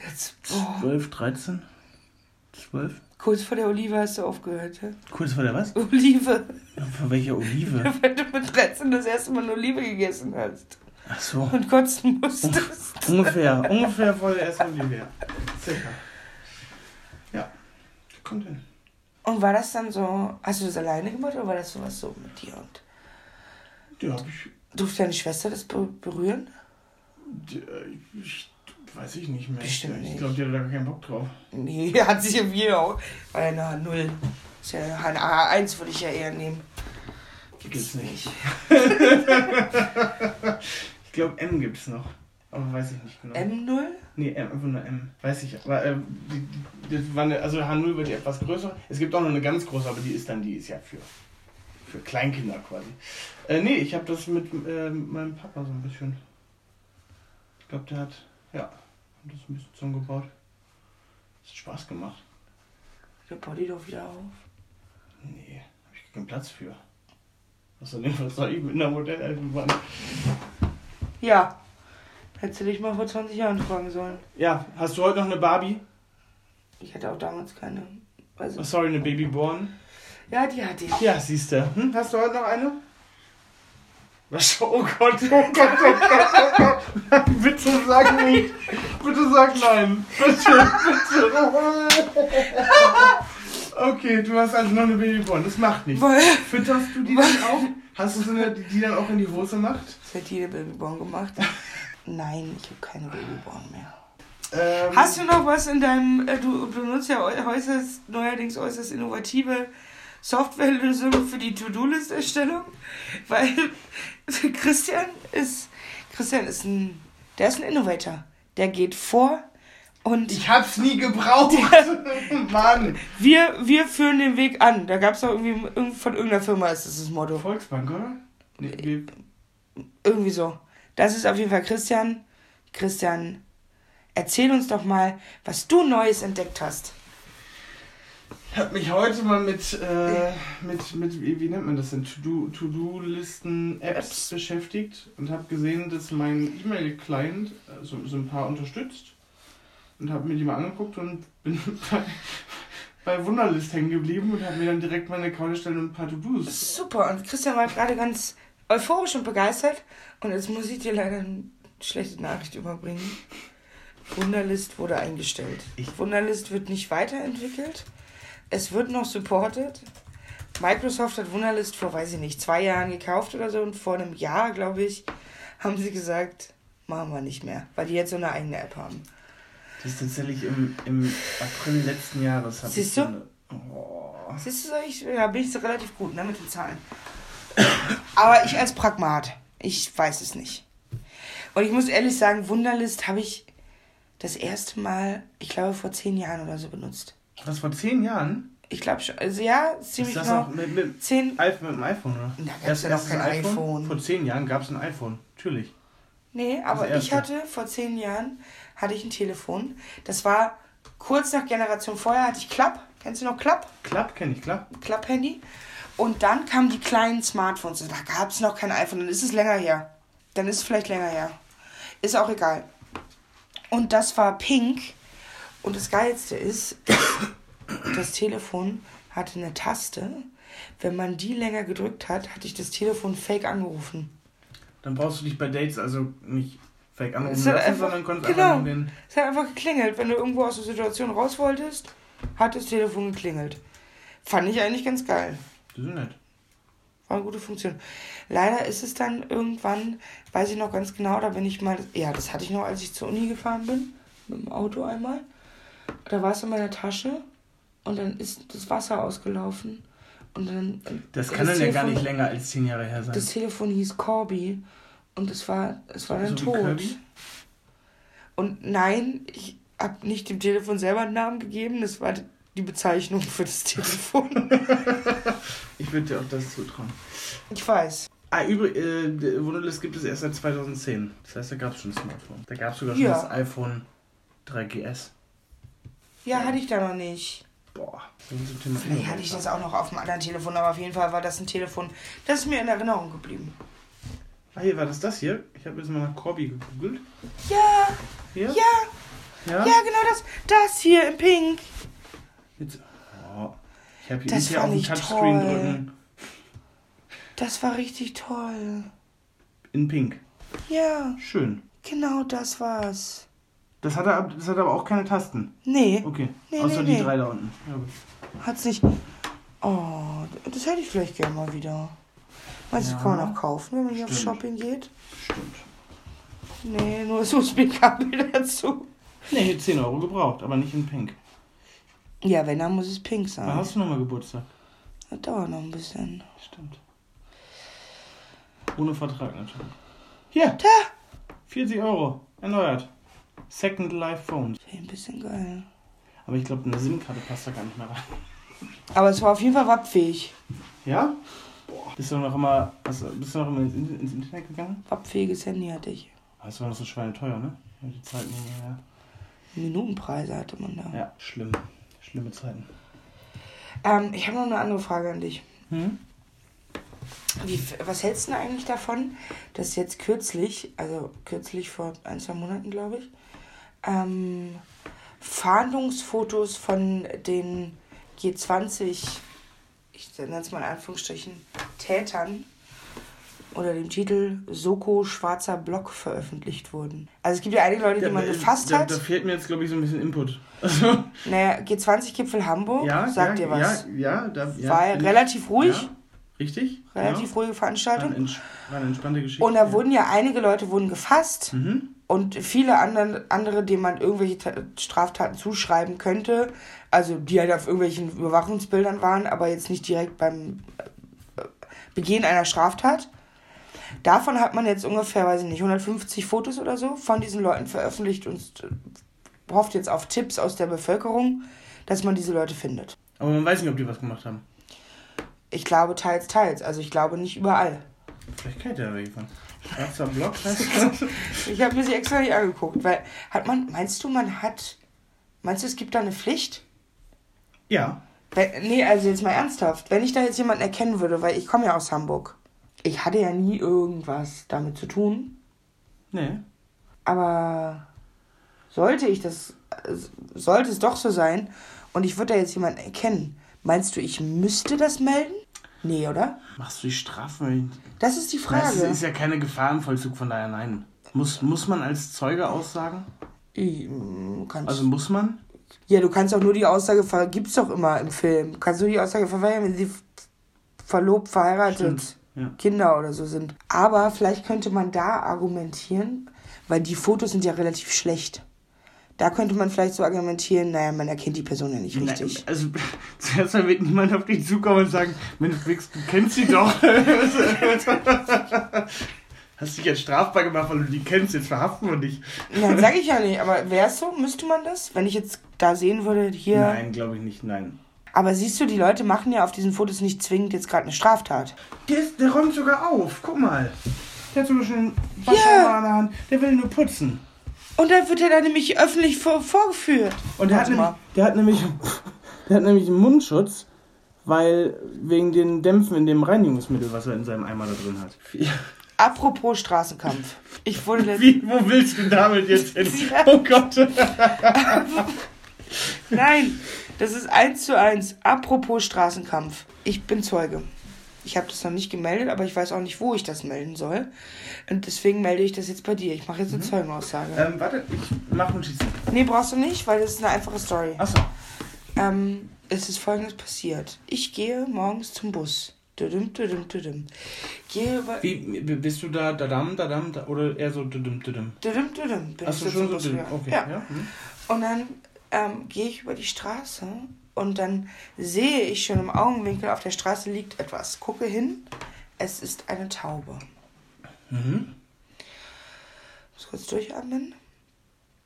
[SPEAKER 1] Jetzt, oh,
[SPEAKER 2] 12, 13, 12.
[SPEAKER 1] kurz vor der Olive hast du aufgehört, ja?
[SPEAKER 2] Kurz vor der was?
[SPEAKER 1] Olive.
[SPEAKER 2] Von welcher Olive? <laughs>
[SPEAKER 1] Wenn du mit 13 das erste Mal eine Olive gegessen hast.
[SPEAKER 2] Ach so.
[SPEAKER 1] Und kotzen musstest.
[SPEAKER 2] Ungefähr, ungefähr vor der ersten Olive. ja. Circa. Ja, kommt hin.
[SPEAKER 1] Und war das dann so, hast du das alleine gemacht oder war das sowas so mit dir? Und
[SPEAKER 2] Die hab ich,
[SPEAKER 1] durfte deine Schwester das be berühren?
[SPEAKER 2] äh, ich weiß ich nicht mehr.
[SPEAKER 1] Bestimmt
[SPEAKER 2] ich glaube, die hatte da gar keinen Bock drauf.
[SPEAKER 1] Nee, <laughs> hat sich ja wieder auch. War ja eine H0. Ist ja eine A1 würde ich ja eher nehmen.
[SPEAKER 2] Gibt's nicht. <laughs> Ich glaube, M gibt's noch. Aber weiß ich nicht genau.
[SPEAKER 1] M0?
[SPEAKER 2] Nee, M, einfach nur M. Weiß ich. Aber äh, die, die, das war eine, also H0 wird die etwas größer. Es gibt auch noch eine ganz große, aber die ist dann, die ist ja für, für Kleinkinder quasi. Äh, nee, ich habe das mit äh, meinem Papa so ein bisschen. Ich glaube, der hat, ja, hat das ein bisschen zusammengebaut. Das hat Spaß gemacht.
[SPEAKER 1] Der Body doch wieder auf.
[SPEAKER 2] Nee, habe ich keinen Platz für. Außerdem, was soll ich mit einer Modelleisenbahn?
[SPEAKER 1] Ja. Hättest du dich mal vor 20 Jahren fragen sollen.
[SPEAKER 2] Ja, hast du heute noch eine Barbie?
[SPEAKER 1] Ich hatte auch damals keine. Also,
[SPEAKER 2] Oh, sorry, eine Babyborn.
[SPEAKER 1] ja, die hatte ich.
[SPEAKER 2] Ja, siehst du. Hm? Hast du heute noch eine? Was? Oh Gott, oh Gott, oh Gott, oh Gott. <laughs> Bitte sag nicht. Bitte sag nein. Bitte, bitte. <laughs> Okay, du hast also noch eine Babyborn. Das macht nichts.
[SPEAKER 1] Weil,
[SPEAKER 2] Fütterst du die dann auch? Hast du so eine, die die dann auch in die Hose macht?
[SPEAKER 1] das hat jede Babyborn gemacht. Nein, ich habe keine Babyborn mehr.
[SPEAKER 2] Ähm,
[SPEAKER 1] Hast du noch was in deinem, äh, du benutzt ja äu- äußerst, neuerdings äußerst innovative Softwarelösungen für die To-Do-List-Erstellung? Weil <laughs> Christian ist, Christian ist ein, der ist ein Innovator. Der geht vor und
[SPEAKER 2] Ich hab's nie gebraucht. <laughs> Mann.
[SPEAKER 1] wir, wir führen den Weg an. Da gab es doch irgendwie, irgend- von irgendeiner Firma ist das das Motto.
[SPEAKER 2] Volksbank, oder? Nee, wir,
[SPEAKER 1] Irgendwie so. Das ist auf jeden Fall Christian. Christian, erzähl uns doch mal, was du Neues entdeckt hast.
[SPEAKER 2] Ich habe mich heute mal mit, äh, mit, mit wie, wie nennt man das denn, To-Do- To-Do-Listen-Apps
[SPEAKER 1] Apps.
[SPEAKER 2] beschäftigt und habe gesehen, dass mein E-Mail-Client äh, so, so ein paar unterstützt und habe mir die mal angeguckt und bin <laughs> bei, bei Wunderlist hängen geblieben und habe mir dann direkt meine Account erstellt und ein paar To-Dos.
[SPEAKER 1] Super. Und Christian war gerade ganz euphorisch und begeistert. Und jetzt muss ich dir leider eine schlechte Nachricht überbringen. Wunderlist wurde eingestellt.
[SPEAKER 2] Ich-
[SPEAKER 1] Wunderlist wird nicht weiterentwickelt. Es wird noch supported. Microsoft hat Wunderlist vor, weiß ich nicht, zwei Jahren gekauft oder so. Und vor einem Jahr, glaube ich, haben sie gesagt, machen wir nicht mehr. Weil die jetzt so eine eigene App haben.
[SPEAKER 2] Das ist tatsächlich im, im April letzten Jahres.
[SPEAKER 1] Siehst du?
[SPEAKER 2] eine- Oh.
[SPEAKER 1] Siehst du, ich, da bin ich so relativ gut ne, mit den Zahlen. Aber ich als Pragmat, ich weiß es nicht. Und ich muss ehrlich sagen, Wunderlist habe ich das erste Mal, ich glaube, vor zehn Jahren oder so benutzt.
[SPEAKER 2] Was, vor zehn Jahren?
[SPEAKER 1] Ich glaube schon, also ja, ziemlich
[SPEAKER 2] ist das
[SPEAKER 1] genau.
[SPEAKER 2] noch mit, mit,
[SPEAKER 1] Zehn,
[SPEAKER 2] iPhone, mit dem iPhone, oder?
[SPEAKER 1] Da gab's
[SPEAKER 2] Erst-
[SPEAKER 1] ja noch kein iPhone.
[SPEAKER 2] Vor zehn Jahren gab es ein iPhone, natürlich.
[SPEAKER 1] nee, aber ich hatte vor zehn Jahren, hatte ich ein Telefon. Das war kurz nach Generation vorher hatte ich Klapp. Kennst du noch Klapp?
[SPEAKER 2] Klapp kenne ich, Klapp.
[SPEAKER 1] Klapp-Handy. Und dann kamen die kleinen Smartphones. Da gab es noch kein iPhone. Dann ist es länger her. Dann ist es vielleicht länger her. Ist auch egal. Und das war pink. Und das Geilste ist, das Telefon hatte eine Taste. Wenn man die länger gedrückt hat, hatte ich das Telefon fake angerufen.
[SPEAKER 2] Dann brauchst du dich bei Dates also nicht fake anrufen
[SPEAKER 1] Es hat
[SPEAKER 2] lassen,
[SPEAKER 1] einfach,
[SPEAKER 2] sondern konntest
[SPEAKER 1] genau,
[SPEAKER 2] einfach den...
[SPEAKER 1] es hat einfach geklingelt. Wenn du irgendwo aus der Situation raus wolltest, hat das Telefon geklingelt. Fand ich eigentlich ganz geil.
[SPEAKER 2] Das ist nett.
[SPEAKER 1] War eine gute Funktion. Leider ist es dann irgendwann, weiß ich noch ganz genau, da bin ich mal, ja, das hatte ich noch, als ich zur Uni gefahren bin, mit dem Auto einmal. Da war es in meiner Tasche und dann ist das Wasser ausgelaufen. Und dann.
[SPEAKER 2] Das kann dann ja gar nicht länger als zehn Jahre her sein.
[SPEAKER 1] Das Telefon hieß Corby und es war, es war dann
[SPEAKER 2] So
[SPEAKER 1] tot. Und nein, ich habe nicht dem Telefon selber einen Namen gegeben, das war die Bezeichnung für das Telefon. <laughs>
[SPEAKER 2] Ich würde dir auch das zutrauen.
[SPEAKER 1] Ich weiß.
[SPEAKER 2] Ah, übrigens, äh, Wunderlist gibt es erst seit 2010. Das heißt, da gab es schon ein Smartphone. Da gab es sogar schon
[SPEAKER 1] Ja.
[SPEAKER 2] das iPhone 3GS.
[SPEAKER 1] Ja, hatte ich da noch nicht.
[SPEAKER 2] Boah,
[SPEAKER 1] Vielleicht hatte ich das auch noch auf dem anderen Telefon, aber auf jeden Fall war das ein Telefon, das ist mir in Erinnerung geblieben.
[SPEAKER 2] Ah, hier war das das hier. Ich habe jetzt mal nach Corby gegoogelt.
[SPEAKER 1] Ja,
[SPEAKER 2] Hier?
[SPEAKER 1] ja,
[SPEAKER 2] Ja?
[SPEAKER 1] ja, genau das. Das hier in Pink.
[SPEAKER 2] Jetzt, oh, ich habe hier
[SPEAKER 1] Das
[SPEAKER 2] nicht hier auf den Touchscreen
[SPEAKER 1] toll.
[SPEAKER 2] drücken.
[SPEAKER 1] Das war richtig toll.
[SPEAKER 2] In Pink.
[SPEAKER 1] Ja,
[SPEAKER 2] Schön.
[SPEAKER 1] genau das war's.
[SPEAKER 2] Das hat, er, das hat aber auch keine Tasten.
[SPEAKER 1] Nee,
[SPEAKER 2] Okay.
[SPEAKER 1] Nee,
[SPEAKER 2] Außer
[SPEAKER 1] nee,
[SPEAKER 2] die
[SPEAKER 1] nee.
[SPEAKER 2] drei da unten. Ja, gut.
[SPEAKER 1] hat's nicht. Oh, das hätte ich vielleicht gerne mal wieder. Meinst du,
[SPEAKER 2] Ja.
[SPEAKER 1] kann man auch kaufen, wenn man hier auf
[SPEAKER 2] Stimmt.
[SPEAKER 1] Shopping geht?
[SPEAKER 2] Stimmt.
[SPEAKER 1] Nee, nur das <laughs> USB-Kabel dazu.
[SPEAKER 2] Nee, 10 Euro gebraucht, aber nicht in Pink.
[SPEAKER 1] Ja, wenn, dann muss es pink
[SPEAKER 2] Wann
[SPEAKER 1] sein.
[SPEAKER 2] hast du nochmal Geburtstag?
[SPEAKER 1] Das dauert noch ein bisschen.
[SPEAKER 2] Stimmt. Ohne Vertrag natürlich. Hier,
[SPEAKER 1] Da!
[SPEAKER 2] 40 Euro. Erneuert. Second Life Phones.
[SPEAKER 1] Wäre ein bisschen geil.
[SPEAKER 2] Aber ich glaube, eine SIM-Karte passt da gar nicht mehr rein.
[SPEAKER 1] Aber es war auf jeden Fall wappfähig.
[SPEAKER 2] Ja? Boah. Bist du noch immer, hast, bist du noch immer ins, ins Internet gegangen?
[SPEAKER 1] Wappfähiges Handy hatte ich.
[SPEAKER 2] Aber Das war noch so schweineteuer, ne? Die Zeiten, ja.
[SPEAKER 1] Minutenpreise hatte man da.
[SPEAKER 2] Ja, schlimm. Schlimme Zeiten.
[SPEAKER 1] Ähm, ich habe noch eine andere Frage an dich.
[SPEAKER 2] Hm?
[SPEAKER 1] Wie, was hältst du denn eigentlich davon, dass jetzt kürzlich, also kürzlich vor ein, zwei Monaten, glaube ich, ähm, Fahndungsfotos von den G20, ich nenne es mal in Anführungsstrichen, Tätern unter dem Titel Soko Schwarzer Block veröffentlicht wurden. Also es gibt ja einige Leute, die man
[SPEAKER 2] da-
[SPEAKER 1] gefasst
[SPEAKER 2] da,
[SPEAKER 1] hat.
[SPEAKER 2] Da fehlt mir jetzt, glaube ich, so ein bisschen Input. <laughs> Also,
[SPEAKER 1] Naja, G20-Gipfel Hamburg,
[SPEAKER 2] ja,
[SPEAKER 1] sagt
[SPEAKER 2] ja,
[SPEAKER 1] dir was.
[SPEAKER 2] Ja, ja, da, ja,
[SPEAKER 1] War relativ ruhig,
[SPEAKER 2] Ja, richtig?
[SPEAKER 1] relativ ruhige
[SPEAKER 2] ja. War,
[SPEAKER 1] Veranstaltung.
[SPEAKER 2] eine, war eine entspannte Geschichte.
[SPEAKER 1] Und da
[SPEAKER 2] ja.
[SPEAKER 1] wurden ja einige Leute wurden gefasst
[SPEAKER 2] Mhm.
[SPEAKER 1] Und viele andere, andere, denen man irgendwelche Ta- Straftaten zuschreiben könnte, also die halt auf irgendwelchen Überwachungsbildern waren, aber jetzt nicht direkt beim äh, Begehen einer Straftat. Davon hat man jetzt ungefähr, weiß ich nicht, 150 Fotos oder so von diesen Leuten veröffentlicht und äh, hofft jetzt auf Tipps aus der Bevölkerung, dass man diese Leute findet.
[SPEAKER 2] Aber man weiß nicht, ob die was gemacht haben.
[SPEAKER 1] Ich glaube teils, teils. Also ich glaube nicht überall.
[SPEAKER 2] Vielleicht kennt ja welche von. Schwarzer Block heißt das?
[SPEAKER 1] Ich habe mir sie extra nicht angeguckt, weil hat man, meinst du, man hat, meinst du, es gibt da eine Pflicht?
[SPEAKER 2] ja.
[SPEAKER 1] Wenn, nee, also jetzt mal ernsthaft, wenn ich da jetzt jemanden erkennen würde, weil ich komme ja aus Hamburg, ich hatte ja nie irgendwas damit zu tun,
[SPEAKER 2] Nee.
[SPEAKER 1] aber sollte ich das, sollte es doch so sein und ich würde da jetzt jemanden erkennen, meinst du, ich müsste das melden? Nee, oder?
[SPEAKER 2] Machst du die Strafen?
[SPEAKER 1] Das ist die
[SPEAKER 2] es
[SPEAKER 1] Frage.
[SPEAKER 2] ist ja keine Gefahr im Vollzug, von daher nein. Muss, muss man als Zeuge aussagen?
[SPEAKER 1] Ich, kannst,
[SPEAKER 2] Also muss man?
[SPEAKER 1] Ja, du kannst auch nur die Aussage gibt's doch immer im Film. Du kannst nur die Aussage verweigern, wenn sie verlobt, verheiratet,
[SPEAKER 2] ja.
[SPEAKER 1] Kinder oder so sind. Aber vielleicht könnte man da argumentieren, weil die Fotos sind ja relativ schlecht. Da könnte man vielleicht so argumentieren, naja, man erkennt die Person ja nicht richtig.
[SPEAKER 2] Nein, also <laughs> zuerst mal wird niemand auf dich zukommen und sagen, Mensch, Wix, du kennst sie doch. <laughs> Hast dich jetzt strafbar gemacht, weil du die kennst, jetzt verhaften wir dich.
[SPEAKER 1] Nein, sag ich ja nicht, aber wäre es so? Müsste man das? Wenn ich jetzt da sehen würde, hier.
[SPEAKER 2] Nein, glaube ich nicht, nein.
[SPEAKER 1] Aber siehst du, die Leute machen ja auf diesen Fotos nicht zwingend jetzt gerade eine Straftat.
[SPEAKER 2] Der, ist, der räumt sogar auf, guck mal. Der hat sogar schon einen
[SPEAKER 1] Ja.
[SPEAKER 2] Wasser in der Hand. Der will nur putzen.
[SPEAKER 1] Und dann wird er da nämlich öffentlich vor, vorgeführt.
[SPEAKER 2] Und der hat, nämlich, der, hat nämlich, der hat nämlich einen Mundschutz, weil wegen den Dämpfen in dem Reinigungsmittel, was er in seinem Eimer da drin hat.
[SPEAKER 1] Apropos Straßenkampf. Ich wurde.
[SPEAKER 2] Wie, wo willst du damit jetzt hin? <laughs> Oh Gott.
[SPEAKER 1] Nein, das ist eins zu eins. Apropos Straßenkampf. Ich bin Zeuge. Ich habe das noch nicht gemeldet, aber ich weiß auch nicht, wo ich das melden soll. Und deswegen melde ich das jetzt bei dir. Ich mache jetzt eine Zeugenaussage.
[SPEAKER 2] Ähm, warte, ich mach Notizen.
[SPEAKER 1] Nee, brauchst du nicht, weil das ist eine einfache Story.
[SPEAKER 2] Achso.
[SPEAKER 1] Ähm, es ist folgendes passiert. Ich gehe morgens zum Bus. Düdüm, düdüm, düdüm. Gehe über.
[SPEAKER 2] Wie, bist du da, dadam, dadam, da, oder eher so düdüm, düdüm?
[SPEAKER 1] Düdüm, düdüm. Bin
[SPEAKER 2] du
[SPEAKER 1] so
[SPEAKER 2] schon so düdüm? Okay,
[SPEAKER 1] Ja.
[SPEAKER 2] ja. hm.
[SPEAKER 1] Und dann ähm, gehe ich über die Straße und dann sehe ich schon im Augenwinkel, auf der Straße liegt etwas. Gucke hin, es ist eine Taube.
[SPEAKER 2] Mhm.
[SPEAKER 1] Muss kurz durchatmen.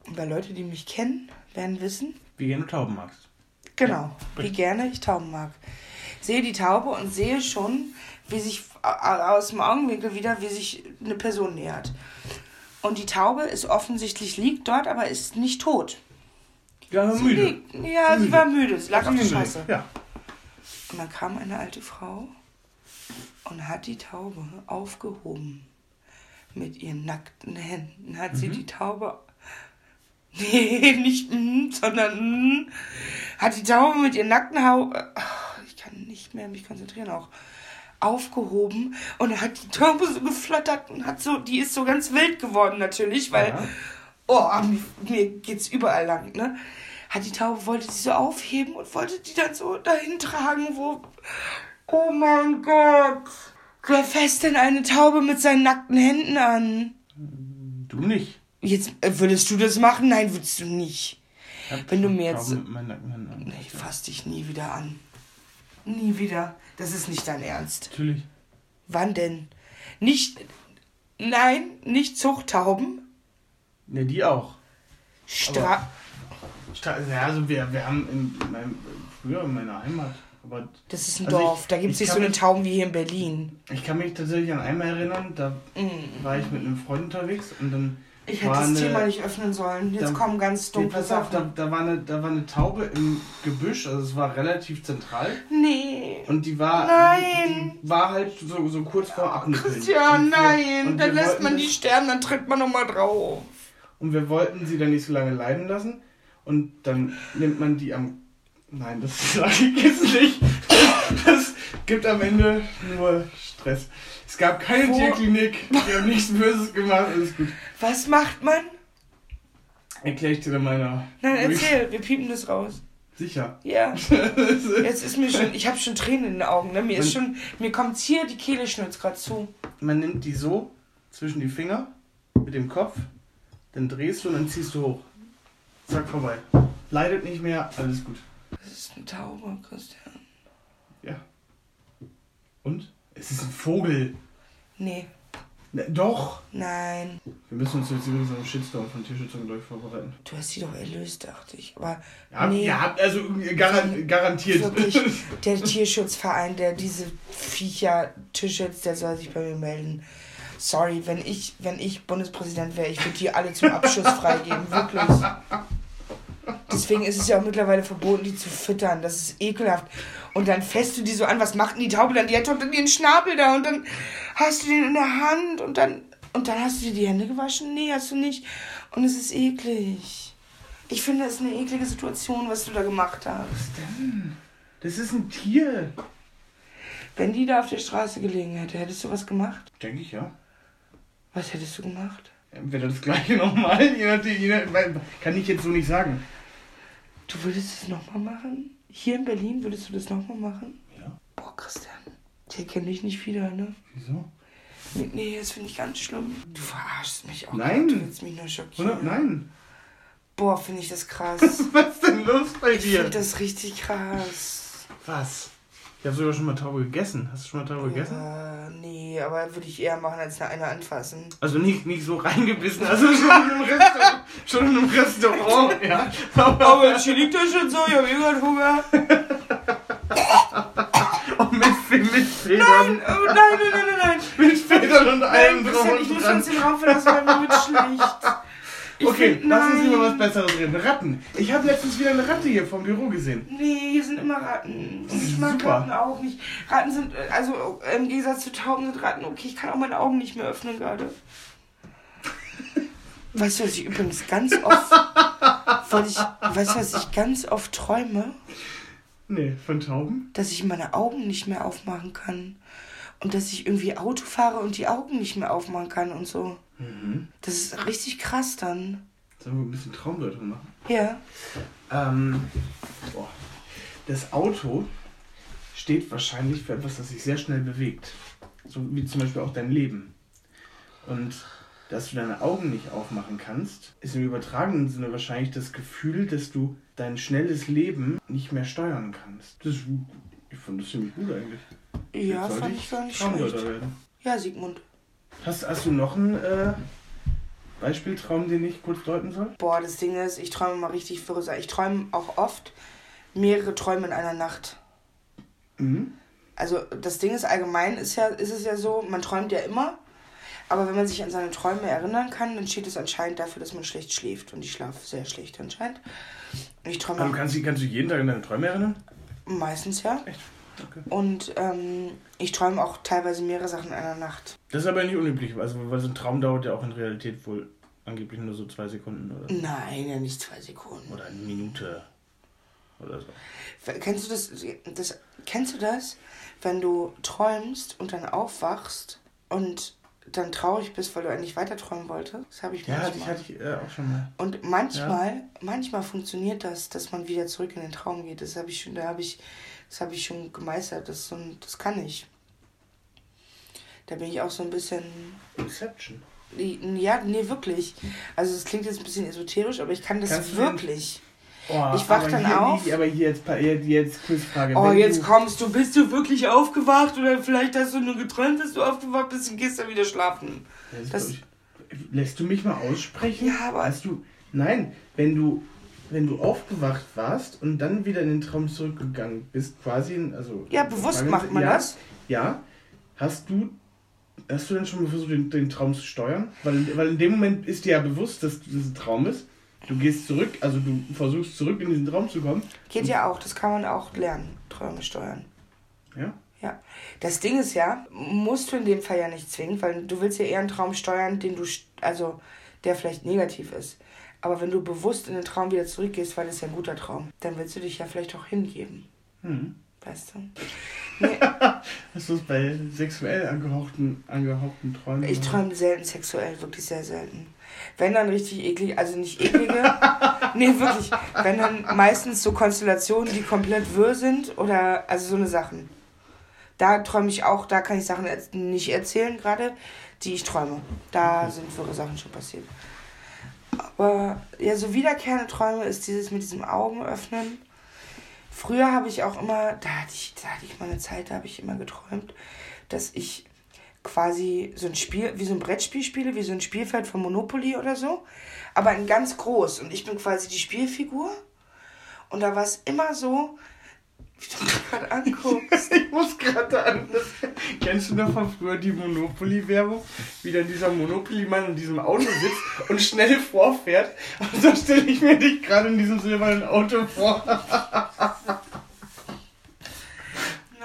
[SPEAKER 1] Weil Leute, die mich kennen, werden wissen,
[SPEAKER 2] Wie gerne du Tauben magst.
[SPEAKER 1] genau, wie
[SPEAKER 2] richtig.
[SPEAKER 1] gerne ich Tauben mag. Sehe die Taube und sehe schon, wie sich aus dem Augenwinkel wieder, wie sich eine Person nähert. Und die Taube ist offensichtlich liegt dort, aber ist nicht tot.
[SPEAKER 2] Ja,
[SPEAKER 1] Sie
[SPEAKER 2] müde.
[SPEAKER 1] liegt, ja, sie
[SPEAKER 2] Müde.
[SPEAKER 1] war müde. Sie lag auf der. Straße.
[SPEAKER 2] Ja.
[SPEAKER 1] Und dann kam eine alte Frau und hat die Taube aufgehoben. Mit ihren nackten Händen hat sie die Taube. <laughs> Nee, nicht mm, sondern mm, hat die Taube mit ihren nackten Haube. Ich kann nicht mehr mich konzentrieren auch. Aufgehoben und hat die Taube so geflattert und hat so, die ist so ganz wild geworden natürlich, weil
[SPEAKER 2] Ja.
[SPEAKER 1] Oh, mir, geht's überall lang, ne? Hat die Taube, wollte sie so aufheben und wollte die dann so dahin tragen, wo. Oh mein Gott! Wer fasst denn eine Taube mit seinen nackten Händen an?
[SPEAKER 2] Du nicht.
[SPEAKER 1] Jetzt äh, würdest du das machen? Nein, würdest du nicht. Wenn du mir jetzt-
[SPEAKER 2] mit meinen an.
[SPEAKER 1] Ich fass dich nie wieder an. Nie wieder. Das ist nicht dein Ernst.
[SPEAKER 2] Natürlich.
[SPEAKER 1] Wann denn? Nicht. Nein, nicht Zuchttauben.
[SPEAKER 2] Ne, die auch.
[SPEAKER 1] Stra
[SPEAKER 2] Sta- Ja, also wir, wir haben in meinem, früher in meiner Heimat, aber
[SPEAKER 1] das ist ein
[SPEAKER 2] Also ich-
[SPEAKER 1] Dorf. da gibt es
[SPEAKER 2] ich
[SPEAKER 1] nicht so eine Tauben wie hier in Berlin.
[SPEAKER 2] ich kann mich tatsächlich an einmal erinnern, da
[SPEAKER 1] Mm.
[SPEAKER 2] war ich mit einem Freund unterwegs und dann
[SPEAKER 1] Ich hätte das
[SPEAKER 2] eine,
[SPEAKER 1] Thema nicht öffnen sollen. Jetzt
[SPEAKER 2] Da-
[SPEAKER 1] kommen ganz
[SPEAKER 2] Nee,
[SPEAKER 1] dunkle
[SPEAKER 2] pass auf, da,
[SPEAKER 1] Sachen.
[SPEAKER 2] da, war eine, da war eine Taube im Gebüsch, also es war relativ zentral.
[SPEAKER 1] Nee.
[SPEAKER 2] Und die war,
[SPEAKER 1] Nein.
[SPEAKER 2] Die, war halt so, so kurz vor Abnippeln.
[SPEAKER 1] Christian,
[SPEAKER 2] wir-
[SPEAKER 1] nein.
[SPEAKER 2] und
[SPEAKER 1] Dann
[SPEAKER 2] wir
[SPEAKER 1] lässt man die sterben, dann tritt man nochmal drauf.
[SPEAKER 2] Und wir wollten sie dann nicht so lange leiden lassen. Und dann nimmt man die am. Nein, das <laughs> sage ich jetzt nicht. Das, gibt am Ende nur Stress. Es gab keine
[SPEAKER 1] Wo-
[SPEAKER 2] Tierklinik, die haben nichts Böses gemacht, alles gut.
[SPEAKER 1] Was macht man?
[SPEAKER 2] Erkläre ich dir dann meiner.
[SPEAKER 1] Nein, erzähl. Wir piepen das raus.
[SPEAKER 2] Sicher.
[SPEAKER 1] Ja. <laughs> Jetzt ist mir schon, ich habe schon Tränen in den Augen. Ne? Mir ist schon, mir kommt hier die Kehle schnürt's gerade zu.
[SPEAKER 2] Man nimmt die so zwischen die Finger mit dem Kopf, dann drehst du und dann ziehst du hoch. Zack, vorbei. Leidet nicht mehr, alles gut.
[SPEAKER 1] Das ist eine Taube, Christian.
[SPEAKER 2] Ja. Und? Es ist ein Vogel.
[SPEAKER 1] Nee,
[SPEAKER 2] Na, doch.
[SPEAKER 1] nein.
[SPEAKER 2] Wir müssen uns jetzt übrigens einen Shitstorm von Tierschützern gleich vorbereiten.
[SPEAKER 1] Du hast sie doch erlöst, dachte ich. Aber
[SPEAKER 2] Ja,
[SPEAKER 1] nee,
[SPEAKER 2] ja also garan garantiert.
[SPEAKER 1] wirklich, <laughs> der Tierschutzverein, der diese Viecher Tierschutz, der soll sich bei mir melden. Sorry, wenn ich, wenn ich Bundespräsident wäre, ich würde die alle zum Abschuss freigeben, wirklich. Deswegen ist es ja auch mittlerweile verboten, die zu füttern. Das ist ekelhaft. Und dann fässt du die so an, was macht denn die Taube dann? Die hat doch dann ihren Schnabel da und dann hast du den in der Hand und dann, und dann hast du dir die Hände gewaschen? Nee, hast du nicht. Und es ist eklig. Ich finde, es ist eine eklige Situation, was du da gemacht hast.
[SPEAKER 2] Das ist ein Tier.
[SPEAKER 1] Wenn die da auf der Straße gelegen hätte, hättest du was gemacht?
[SPEAKER 2] Denke ich, ja.
[SPEAKER 1] Was hättest du gemacht?
[SPEAKER 2] Entweder das gleiche <laughs> nochmal, je nachdem, je nach, weil- kann ich jetzt so nicht sagen.
[SPEAKER 1] Du würdest es nochmal machen? Hier in Berlin würdest du das nochmal machen?
[SPEAKER 2] Ja.
[SPEAKER 1] Boah, Christian. Der kennt dich nicht wieder, ne?
[SPEAKER 2] Wieso?
[SPEAKER 1] Nee, Nee, das finde ich ganz schlimm. Du verarschst mich auch.
[SPEAKER 2] Nein.
[SPEAKER 1] Du willst mich nur schockieren.
[SPEAKER 2] Oder? Nein.
[SPEAKER 1] Boah, finde ich das krass. <laughs>
[SPEAKER 2] Was ist denn los bei
[SPEAKER 1] Ich
[SPEAKER 2] dir?
[SPEAKER 1] finde das richtig krass.
[SPEAKER 2] Was? Ich habe sogar schon mal Taube gegessen. Hast du schon mal Taube gegessen?
[SPEAKER 1] Nee, aber würde ich eher machen, als eine anfassen.
[SPEAKER 2] Also nicht, nicht so reingebissen, also schon in einem Restaurant, <laughs> schon in einem Restaurant, ja.
[SPEAKER 1] Aber hier liegt das schon so, ich habe eh gerade Hunger. <laughs>
[SPEAKER 2] Und mit, mit
[SPEAKER 1] Nein,
[SPEAKER 2] Federn,
[SPEAKER 1] oh, nein, nein, nein, nein, nein.
[SPEAKER 2] mit Federn und allem
[SPEAKER 1] Nein,
[SPEAKER 2] drum
[SPEAKER 1] ich muss uns den Raum verlassen, weil mir wird schlecht. Ich
[SPEAKER 2] Okay,
[SPEAKER 1] find-
[SPEAKER 2] lass uns über was Besseres reden. Ratten. Ich habe letztens wieder eine Ratte hier vom Büro gesehen.
[SPEAKER 1] Nee, hier sind immer Ratten. Und ich mag
[SPEAKER 2] Super.
[SPEAKER 1] Ratten auch nicht. Ratten sind, äh, also äh, im Gegensatz zu Tauben sind Ratten okay. Ich kann auch meine Augen nicht mehr öffnen gerade. <laughs> Weißt du, was ich übrigens ganz oft. weil ich, weißt du, was ich ganz oft träume?
[SPEAKER 2] Nee, von Tauben?
[SPEAKER 1] Dass ich meine Augen nicht mehr aufmachen kann. Und dass ich irgendwie Auto fahre und die Augen nicht mehr aufmachen kann und so.
[SPEAKER 2] Mhm.
[SPEAKER 1] Das ist richtig krass dann.
[SPEAKER 2] Sollen wir ein bisschen Traumdeutung machen?
[SPEAKER 1] Ja.
[SPEAKER 2] Ähm, boah. Das Auto steht wahrscheinlich für etwas, das sich sehr schnell bewegt. So wie zum Beispiel auch dein Leben. Und dass du deine Augen nicht aufmachen kannst, ist im übertragenen Sinne wahrscheinlich das Gefühl, dass du dein schnelles Leben nicht mehr steuern kannst. Das, ich fand das ziemlich gut eigentlich.
[SPEAKER 1] Ja, fand ich gar nicht schlecht.
[SPEAKER 2] werden.
[SPEAKER 1] Ja, Sigmund.
[SPEAKER 2] Hast, hast du noch einen äh, Beispieltraum, den ich kurz deuten soll?
[SPEAKER 1] Boah, das Ding ist, ich träume mal richtig verrückt. Ich träume auch oft mehrere Träume in einer Nacht.
[SPEAKER 2] Mhm.
[SPEAKER 1] Also das Ding ist allgemein ist ja ist es ja so, man träumt ja immer, aber wenn man sich an seine Träume erinnern kann, dann steht es anscheinend dafür, dass man schlecht schläft und ich schlafe sehr schlecht anscheinend. Und ich träume
[SPEAKER 2] Also kannst, du- kannst du jeden Tag an deine Träume erinnern?
[SPEAKER 1] meistens ja
[SPEAKER 2] Echt? Okay.
[SPEAKER 1] und ähm, ich träume auch teilweise mehrere Sachen in einer Nacht.
[SPEAKER 2] Das ist aber nicht unüblich, also, weil so ein Traum dauert ja auch in Realität wohl angeblich nur so zwei Sekunden oder,
[SPEAKER 1] Nein, ja nicht zwei Sekunden.
[SPEAKER 2] oder eine Minute oder so.
[SPEAKER 1] Kennst du das, das? Kennst du das, wenn du träumst und dann aufwachst und dann traurig bist, weil du eigentlich weiter träumen wolltest? Das habe ich
[SPEAKER 2] Ja, hatte ich,
[SPEAKER 1] manchmal.
[SPEAKER 2] hatte ich äh, auch schon mal.
[SPEAKER 1] Und manchmal, manchmal funktioniert das, dass man wieder zurück in den Traum geht. Das habe ich schon, da habe ich, das habe ich schon gemeistert. Das, so das kann ich. Da bin ich auch so ein bisschen.
[SPEAKER 2] Inception.
[SPEAKER 1] Ja, nee, wirklich. Also es klingt jetzt ein bisschen esoterisch, aber ich kann das
[SPEAKER 2] Kannst
[SPEAKER 1] wirklich.
[SPEAKER 2] Oh,
[SPEAKER 1] Ich wach dann auf.
[SPEAKER 2] nee, aber hier jetzt, jetzt, jetzt Quizfrage.
[SPEAKER 1] Oh,
[SPEAKER 2] Wenn
[SPEAKER 1] jetzt
[SPEAKER 2] du,
[SPEAKER 1] kommst du. Bist du wirklich aufgewacht? Oder vielleicht hast du nur geträumt, dass du aufgewacht bist und gehst dann wieder schlafen.
[SPEAKER 2] Das
[SPEAKER 1] das-
[SPEAKER 2] ich, lässt du mich mal aussprechen?
[SPEAKER 1] Ja, aber-
[SPEAKER 2] Hast du, nein, wenn du, wenn du aufgewacht warst und dann wieder in den Traum zurückgegangen bist, quasi, also...
[SPEAKER 1] Ja, bewusst macht man
[SPEAKER 2] ja,
[SPEAKER 1] das.
[SPEAKER 2] Ja. Hast du, hast du denn schon mal versucht, den, den Traum zu steuern? Weil, weil in dem Moment ist dir ja bewusst, dass das ein Traum ist. Du gehst zurück, also du versuchst zurück in diesen Traum zu kommen.
[SPEAKER 1] Geht ja auch. Das kann man auch lernen. Träume steuern.
[SPEAKER 2] Ja?
[SPEAKER 1] Ja. Das Ding ist ja, musst du in dem Fall ja nicht zwingen, weil du willst ja eher einen Traum steuern, den du, also der vielleicht negativ ist. Aber wenn du bewusst in den Traum wieder zurückgehst, weil es ja ein guter Traum, dann willst du dich ja vielleicht auch hingeben.
[SPEAKER 2] Hm.
[SPEAKER 1] Weißt du? Nee, <laughs>
[SPEAKER 2] Hast du es bei sexuell angehauchten, angehauchten Träumen?
[SPEAKER 1] ich träume selten sexuell, wirklich sehr selten. Wenn dann richtig eklig, also nicht eklige, <laughs> nee, wirklich. Wenn dann meistens so Konstellationen, die komplett wirr sind oder, also so eine Sachen. Da träume ich auch, da kann ich Sachen nicht erzählen gerade, die ich träume. Da sind wirre Sachen schon passiert. Aber ja, so wiederkehrende Träume ist dieses mit diesem Augen öffnen. Früher habe ich auch immer, da hatte ich, da hatte ich mal eine Zeit, da habe ich immer geträumt, dass ich quasi so ein Spiel, wie so ein Brettspiel spiele, wie so ein Spielfeld von Monopoly oder so, aber in ganz groß. Und ich bin quasi die Spielfigur. Und da war es immer so, mich gerade anguckst. <laughs>
[SPEAKER 2] Ich muss gerade an das. Kennst du noch von früher die Monopoly-Werbung? Wie dann dieser Monopoly-Mann in diesem Auto sitzt und schnell vorfährt. Und so stelle ich mir dich gerade in diesem silbernen Auto vor.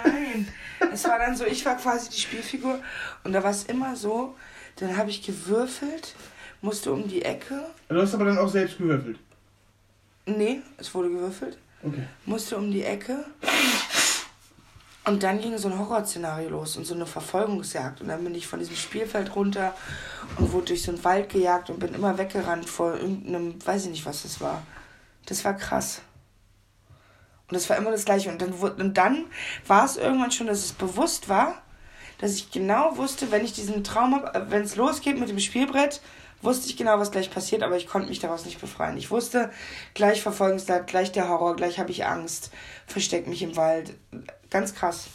[SPEAKER 1] Nein. Es war dann so, ich war quasi die Spielfigur und da war es immer so, dann habe ich gewürfelt, musste um die Ecke.
[SPEAKER 2] Du hast aber dann auch selbst gewürfelt.
[SPEAKER 1] Nee, es wurde gewürfelt.
[SPEAKER 2] Okay.
[SPEAKER 1] musste um die Ecke. Und dann ging so ein Horrorszenario los und so eine Verfolgungsjagd. Und dann bin ich von diesem Spielfeld runter und wurde durch so einen Wald gejagt und bin immer weggerannt vor irgendeinem, weiß ich nicht, was das war. Das war krass. Und das war immer das Gleiche. Und dann, und dann war es irgendwann schon, dass es bewusst war, dass ich genau wusste, wenn ich diesen Traum habe, wenn es losgeht mit dem Spielbrett, wusste ich genau, was gleich passiert, aber ich konnte mich daraus nicht befreien. Ich wusste, gleich Verfolgungsjagd, gleich der Horror, gleich habe ich Angst, versteck mich im Wald. Ganz krass.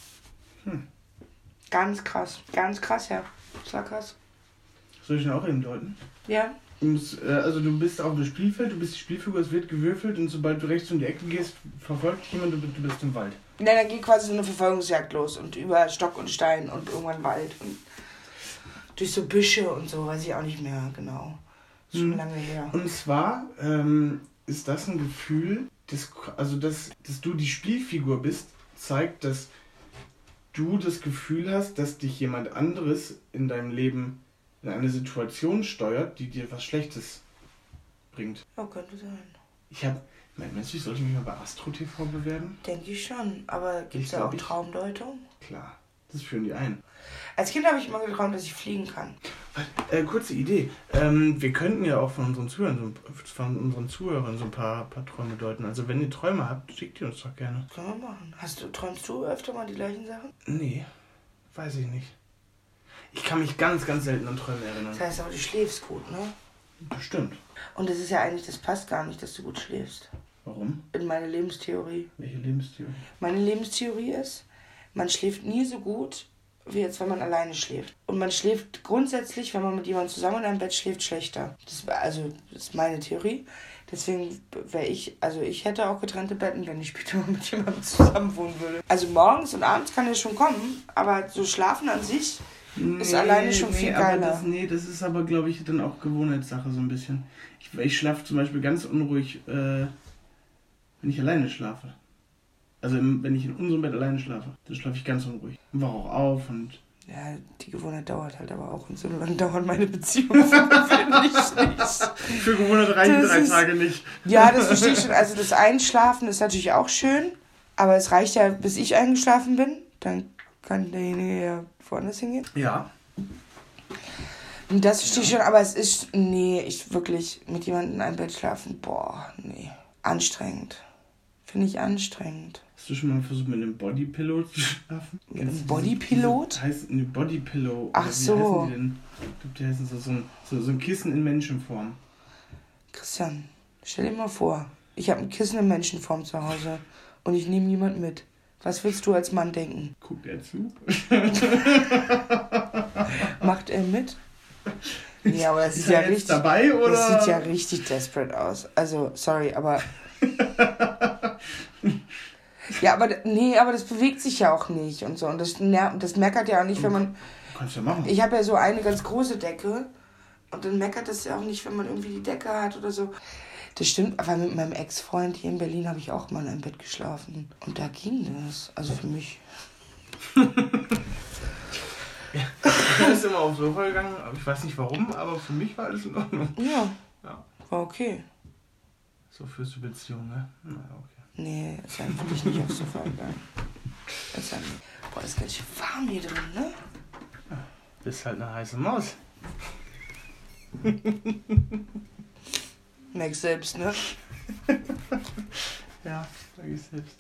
[SPEAKER 2] Hm.
[SPEAKER 1] Ganz krass. Ganz krass, ja. Das war krass.
[SPEAKER 2] Soll ich den auch eben deuten?
[SPEAKER 1] Ja.
[SPEAKER 2] Und, äh, also du bist auf dem Spielfeld, du bist die Spielfigur, es wird gewürfelt und sobald du rechts um die Ecke gehst, verfolgt dich jemand, du, du bist im Wald.
[SPEAKER 1] Nein, dann ging quasi so eine Verfolgungsjagd los und über Stock und Stein und irgendwann Wald und durch so Büsche und so, weiß ich auch nicht mehr genau. Schon lange her.
[SPEAKER 2] Und zwar ähm, ist das ein Gefühl, das, also dass, dass du die Spielfigur bist, zeigt, dass du das Gefühl hast, dass dich jemand anderes in deinem Leben in eine Situation steuert, die dir was Schlechtes bringt.
[SPEAKER 1] Ja, könnte sein.
[SPEAKER 2] Ich habe, meinst du, ich sollte mich mal bei Astro TV bewerben?
[SPEAKER 1] Denke ich schon. Aber gibt es da auch Traumdeutung?
[SPEAKER 2] Klar, das führen die ein.
[SPEAKER 1] Als Kind habe ich immer geträumt, dass ich fliegen kann.
[SPEAKER 2] Äh, kurze Idee. Ähm, wir könnten ja auch von unseren Zuhörern, so, ein- von unseren Zuhörern so ein paar, paar Träume deuten. Also wenn ihr Träume habt, schickt die uns doch gerne.
[SPEAKER 1] Können wir machen. Hast du, träumst du öfter mal die gleichen Sachen?
[SPEAKER 2] Nee, weiß ich nicht. Ich kann mich ganz, ganz selten an Träume erinnern.
[SPEAKER 1] Das heißt aber, du schläfst gut, ne?
[SPEAKER 2] Bestimmt.
[SPEAKER 1] Und das ist ja eigentlich, das passt gar nicht, dass du gut schläfst.
[SPEAKER 2] Warum?
[SPEAKER 1] In meine Lebenstheorie.
[SPEAKER 2] Welche Lebenstheorie?
[SPEAKER 1] Meine Lebenstheorie ist, man schläft nie so gut, wie jetzt, wenn man alleine schläft. Und man schläft grundsätzlich, wenn man mit jemandem zusammen in einem Bett schläft, schlechter. Das, war- also, das ist meine Theorie. Deswegen wäre ich, also ich hätte auch getrennte Betten, wenn ich später mal mit jemandem zusammen wohnen würde. Also morgens und abends kann es schon kommen, aber so schlafen an sich ist alleine schon viel
[SPEAKER 2] aber
[SPEAKER 1] geiler.
[SPEAKER 2] Das, nee, das ist aber, glaube ich, dann auch Gewohnheitssache so ein bisschen. Ich, ich schlafe zum Beispiel ganz unruhig, äh, wenn ich alleine schlafe. Also im, wenn ich in unserem Bett alleine schlafe, dann schlafe ich ganz unruhig. Und wache auch auf und
[SPEAKER 1] Ja, die Gewohnheit dauert halt aber auch. Und so lange dauern meine Beziehungen <laughs> finde ich nicht.
[SPEAKER 2] für Gewohnheit reichen
[SPEAKER 1] Das
[SPEAKER 2] drei
[SPEAKER 1] ist-
[SPEAKER 2] Tage nicht.
[SPEAKER 1] Ja, das verstehe ich schon. Also das Einschlafen ist natürlich auch schön, aber es reicht ja, bis ich eingeschlafen bin. Dann kann derjenige ja woanders hingehen.
[SPEAKER 2] Ja.
[SPEAKER 1] Und das verstehe ich schon, aber es ist, nee, ich wirklich mit jemandem in einem Bett schlafen, boah, nee. Anstrengend. Finde ich anstrengend.
[SPEAKER 2] Hast du schon mal versucht, mit einem Bodypillow zu schlafen? Diese-
[SPEAKER 1] Bodypilot?
[SPEAKER 2] Heißt eine Bodypillow.
[SPEAKER 1] Ach
[SPEAKER 2] wie
[SPEAKER 1] so.
[SPEAKER 2] Heißen die denn? Ich glaube, die heißen so, so, ein, so, so ein Kissen in Menschenform.
[SPEAKER 1] Christian, stell dir mal vor, ich habe ein Kissen in Menschenform zu Hause und ich nehme niemand mit. Was willst du als Mann denken?
[SPEAKER 2] Guckt er zu? <laughs>
[SPEAKER 1] Macht er mit? Ja, aber das
[SPEAKER 2] Ist
[SPEAKER 1] ist ja richtig.
[SPEAKER 2] dabei oder?
[SPEAKER 1] Das sieht ja richtig desperate aus. Also, sorry, aber. <laughs> ja, aber nee, aber das bewegt sich ja auch nicht und so. Und das, das meckert ja auch nicht, wenn man.
[SPEAKER 2] Kannst du ja machen.
[SPEAKER 1] Ich habe ja so eine ganz große Decke. Und dann meckert das ja auch nicht, wenn man irgendwie die Decke hat oder so. Das stimmt, aber mit meinem Ex-Freund hier in Berlin habe ich auch mal in einem Bett geschlafen. Und da ging das. Also für mich. <laughs>
[SPEAKER 2] Ich bin immer aufs Sofa gegangen, aber ich weiß nicht warum, aber für mich war alles in Ordnung.
[SPEAKER 1] Ja.
[SPEAKER 2] Ja.
[SPEAKER 1] War okay.
[SPEAKER 2] So fürs die Beziehung, ne? Na, okay.
[SPEAKER 1] Nee, ist ja wirklich nicht aufs Sofa gegangen. Ist ja nicht. Boah, ist ganz schön warm hier drin, ne?
[SPEAKER 2] Bist halt eine heiße Maus. <laughs>
[SPEAKER 1] Merk selbst, ne? <laughs>
[SPEAKER 2] Ja, sag ich selbst.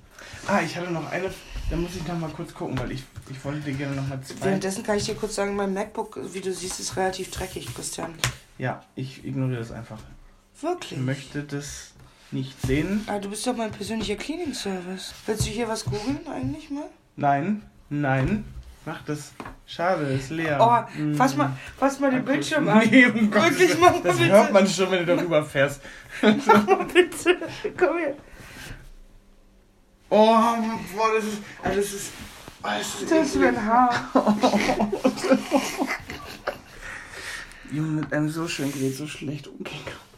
[SPEAKER 2] Ah, ich hatte noch eine, da muss ich noch mal kurz gucken, weil ich, ich wollte dir gerne noch mal zwei.
[SPEAKER 1] Währenddessen kann ich dir kurz sagen, mein MacBook, wie du siehst, ist relativ dreckig, Christian.
[SPEAKER 2] Ja, ich ignoriere das einfach. Ich
[SPEAKER 1] Wirklich?
[SPEAKER 2] möchte das nicht sehen.
[SPEAKER 1] Ah, du bist doch mein persönlicher Cleaning-Service. Willst du hier was googeln eigentlich mal?
[SPEAKER 2] Nein, nein, mach das. Schade, ist leer.
[SPEAKER 1] Oh,
[SPEAKER 2] Mm.
[SPEAKER 1] fass mal, fass mal den. Bildschirm an.
[SPEAKER 2] Nee, um Gottes
[SPEAKER 1] Wirklich, mach mal
[SPEAKER 2] Das
[SPEAKER 1] bitte.
[SPEAKER 2] hört man schon, wenn du darüber <laughs> fährst.
[SPEAKER 1] Mach mal bitte. Komm her.
[SPEAKER 2] Oh, boah, das ist. Also das ist. Oh, das ist
[SPEAKER 1] Das ist mein Haar. <laughs>
[SPEAKER 2] Junge, mit einem so schönen Gerät so schlecht umgehen kann.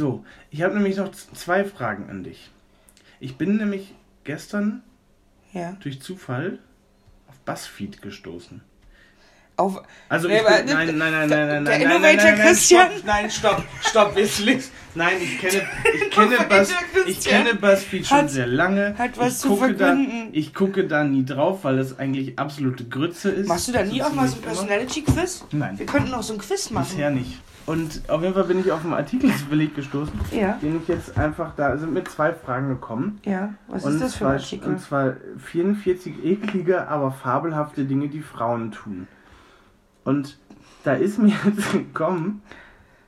[SPEAKER 2] So, ich habe nämlich noch zwei Fragen an dich. Ich bin nämlich gestern
[SPEAKER 1] Ja.
[SPEAKER 2] durch Zufall auf Buzzfeed gestoßen.
[SPEAKER 1] Auf,
[SPEAKER 2] Also
[SPEAKER 1] Nee,
[SPEAKER 2] ich bin, nein, nein, nein, nein,
[SPEAKER 1] der
[SPEAKER 2] nein, nein, nein,
[SPEAKER 1] Innovator
[SPEAKER 2] nein, nein, nein,
[SPEAKER 1] Christian.
[SPEAKER 2] stopp, nein, stopp, stopp, jetzt links. Nein, ich kenne, ich <laughs> kenne, Buzz, ich kenne Buzzfeed schon
[SPEAKER 1] hat-
[SPEAKER 2] sehr lange.
[SPEAKER 1] hat was
[SPEAKER 2] ich
[SPEAKER 1] zu
[SPEAKER 2] gucke da,
[SPEAKER 1] verkünden.
[SPEAKER 2] Ich gucke da nie drauf, weil das eigentlich absolute Grütze ist.
[SPEAKER 1] machst du da nie auch mal so ein. Personality-Quiz?
[SPEAKER 2] Nein.
[SPEAKER 1] Wir könnten noch so ein Quiz machen.
[SPEAKER 2] Bisher nicht. Und auf jeden Fall bin ich auf einen Artikelbeleg <laughs> gestoßen,
[SPEAKER 1] Ja.
[SPEAKER 2] den ich jetzt einfach da sind mit zwei Fragen gekommen.
[SPEAKER 1] Ja. Was
[SPEAKER 2] und
[SPEAKER 1] ist das für ein Artikel?
[SPEAKER 2] Und zwar 44 eklige, aber fabelhafte Dinge, die Frauen tun. Und da ist mir <laughs> jetzt gekommen,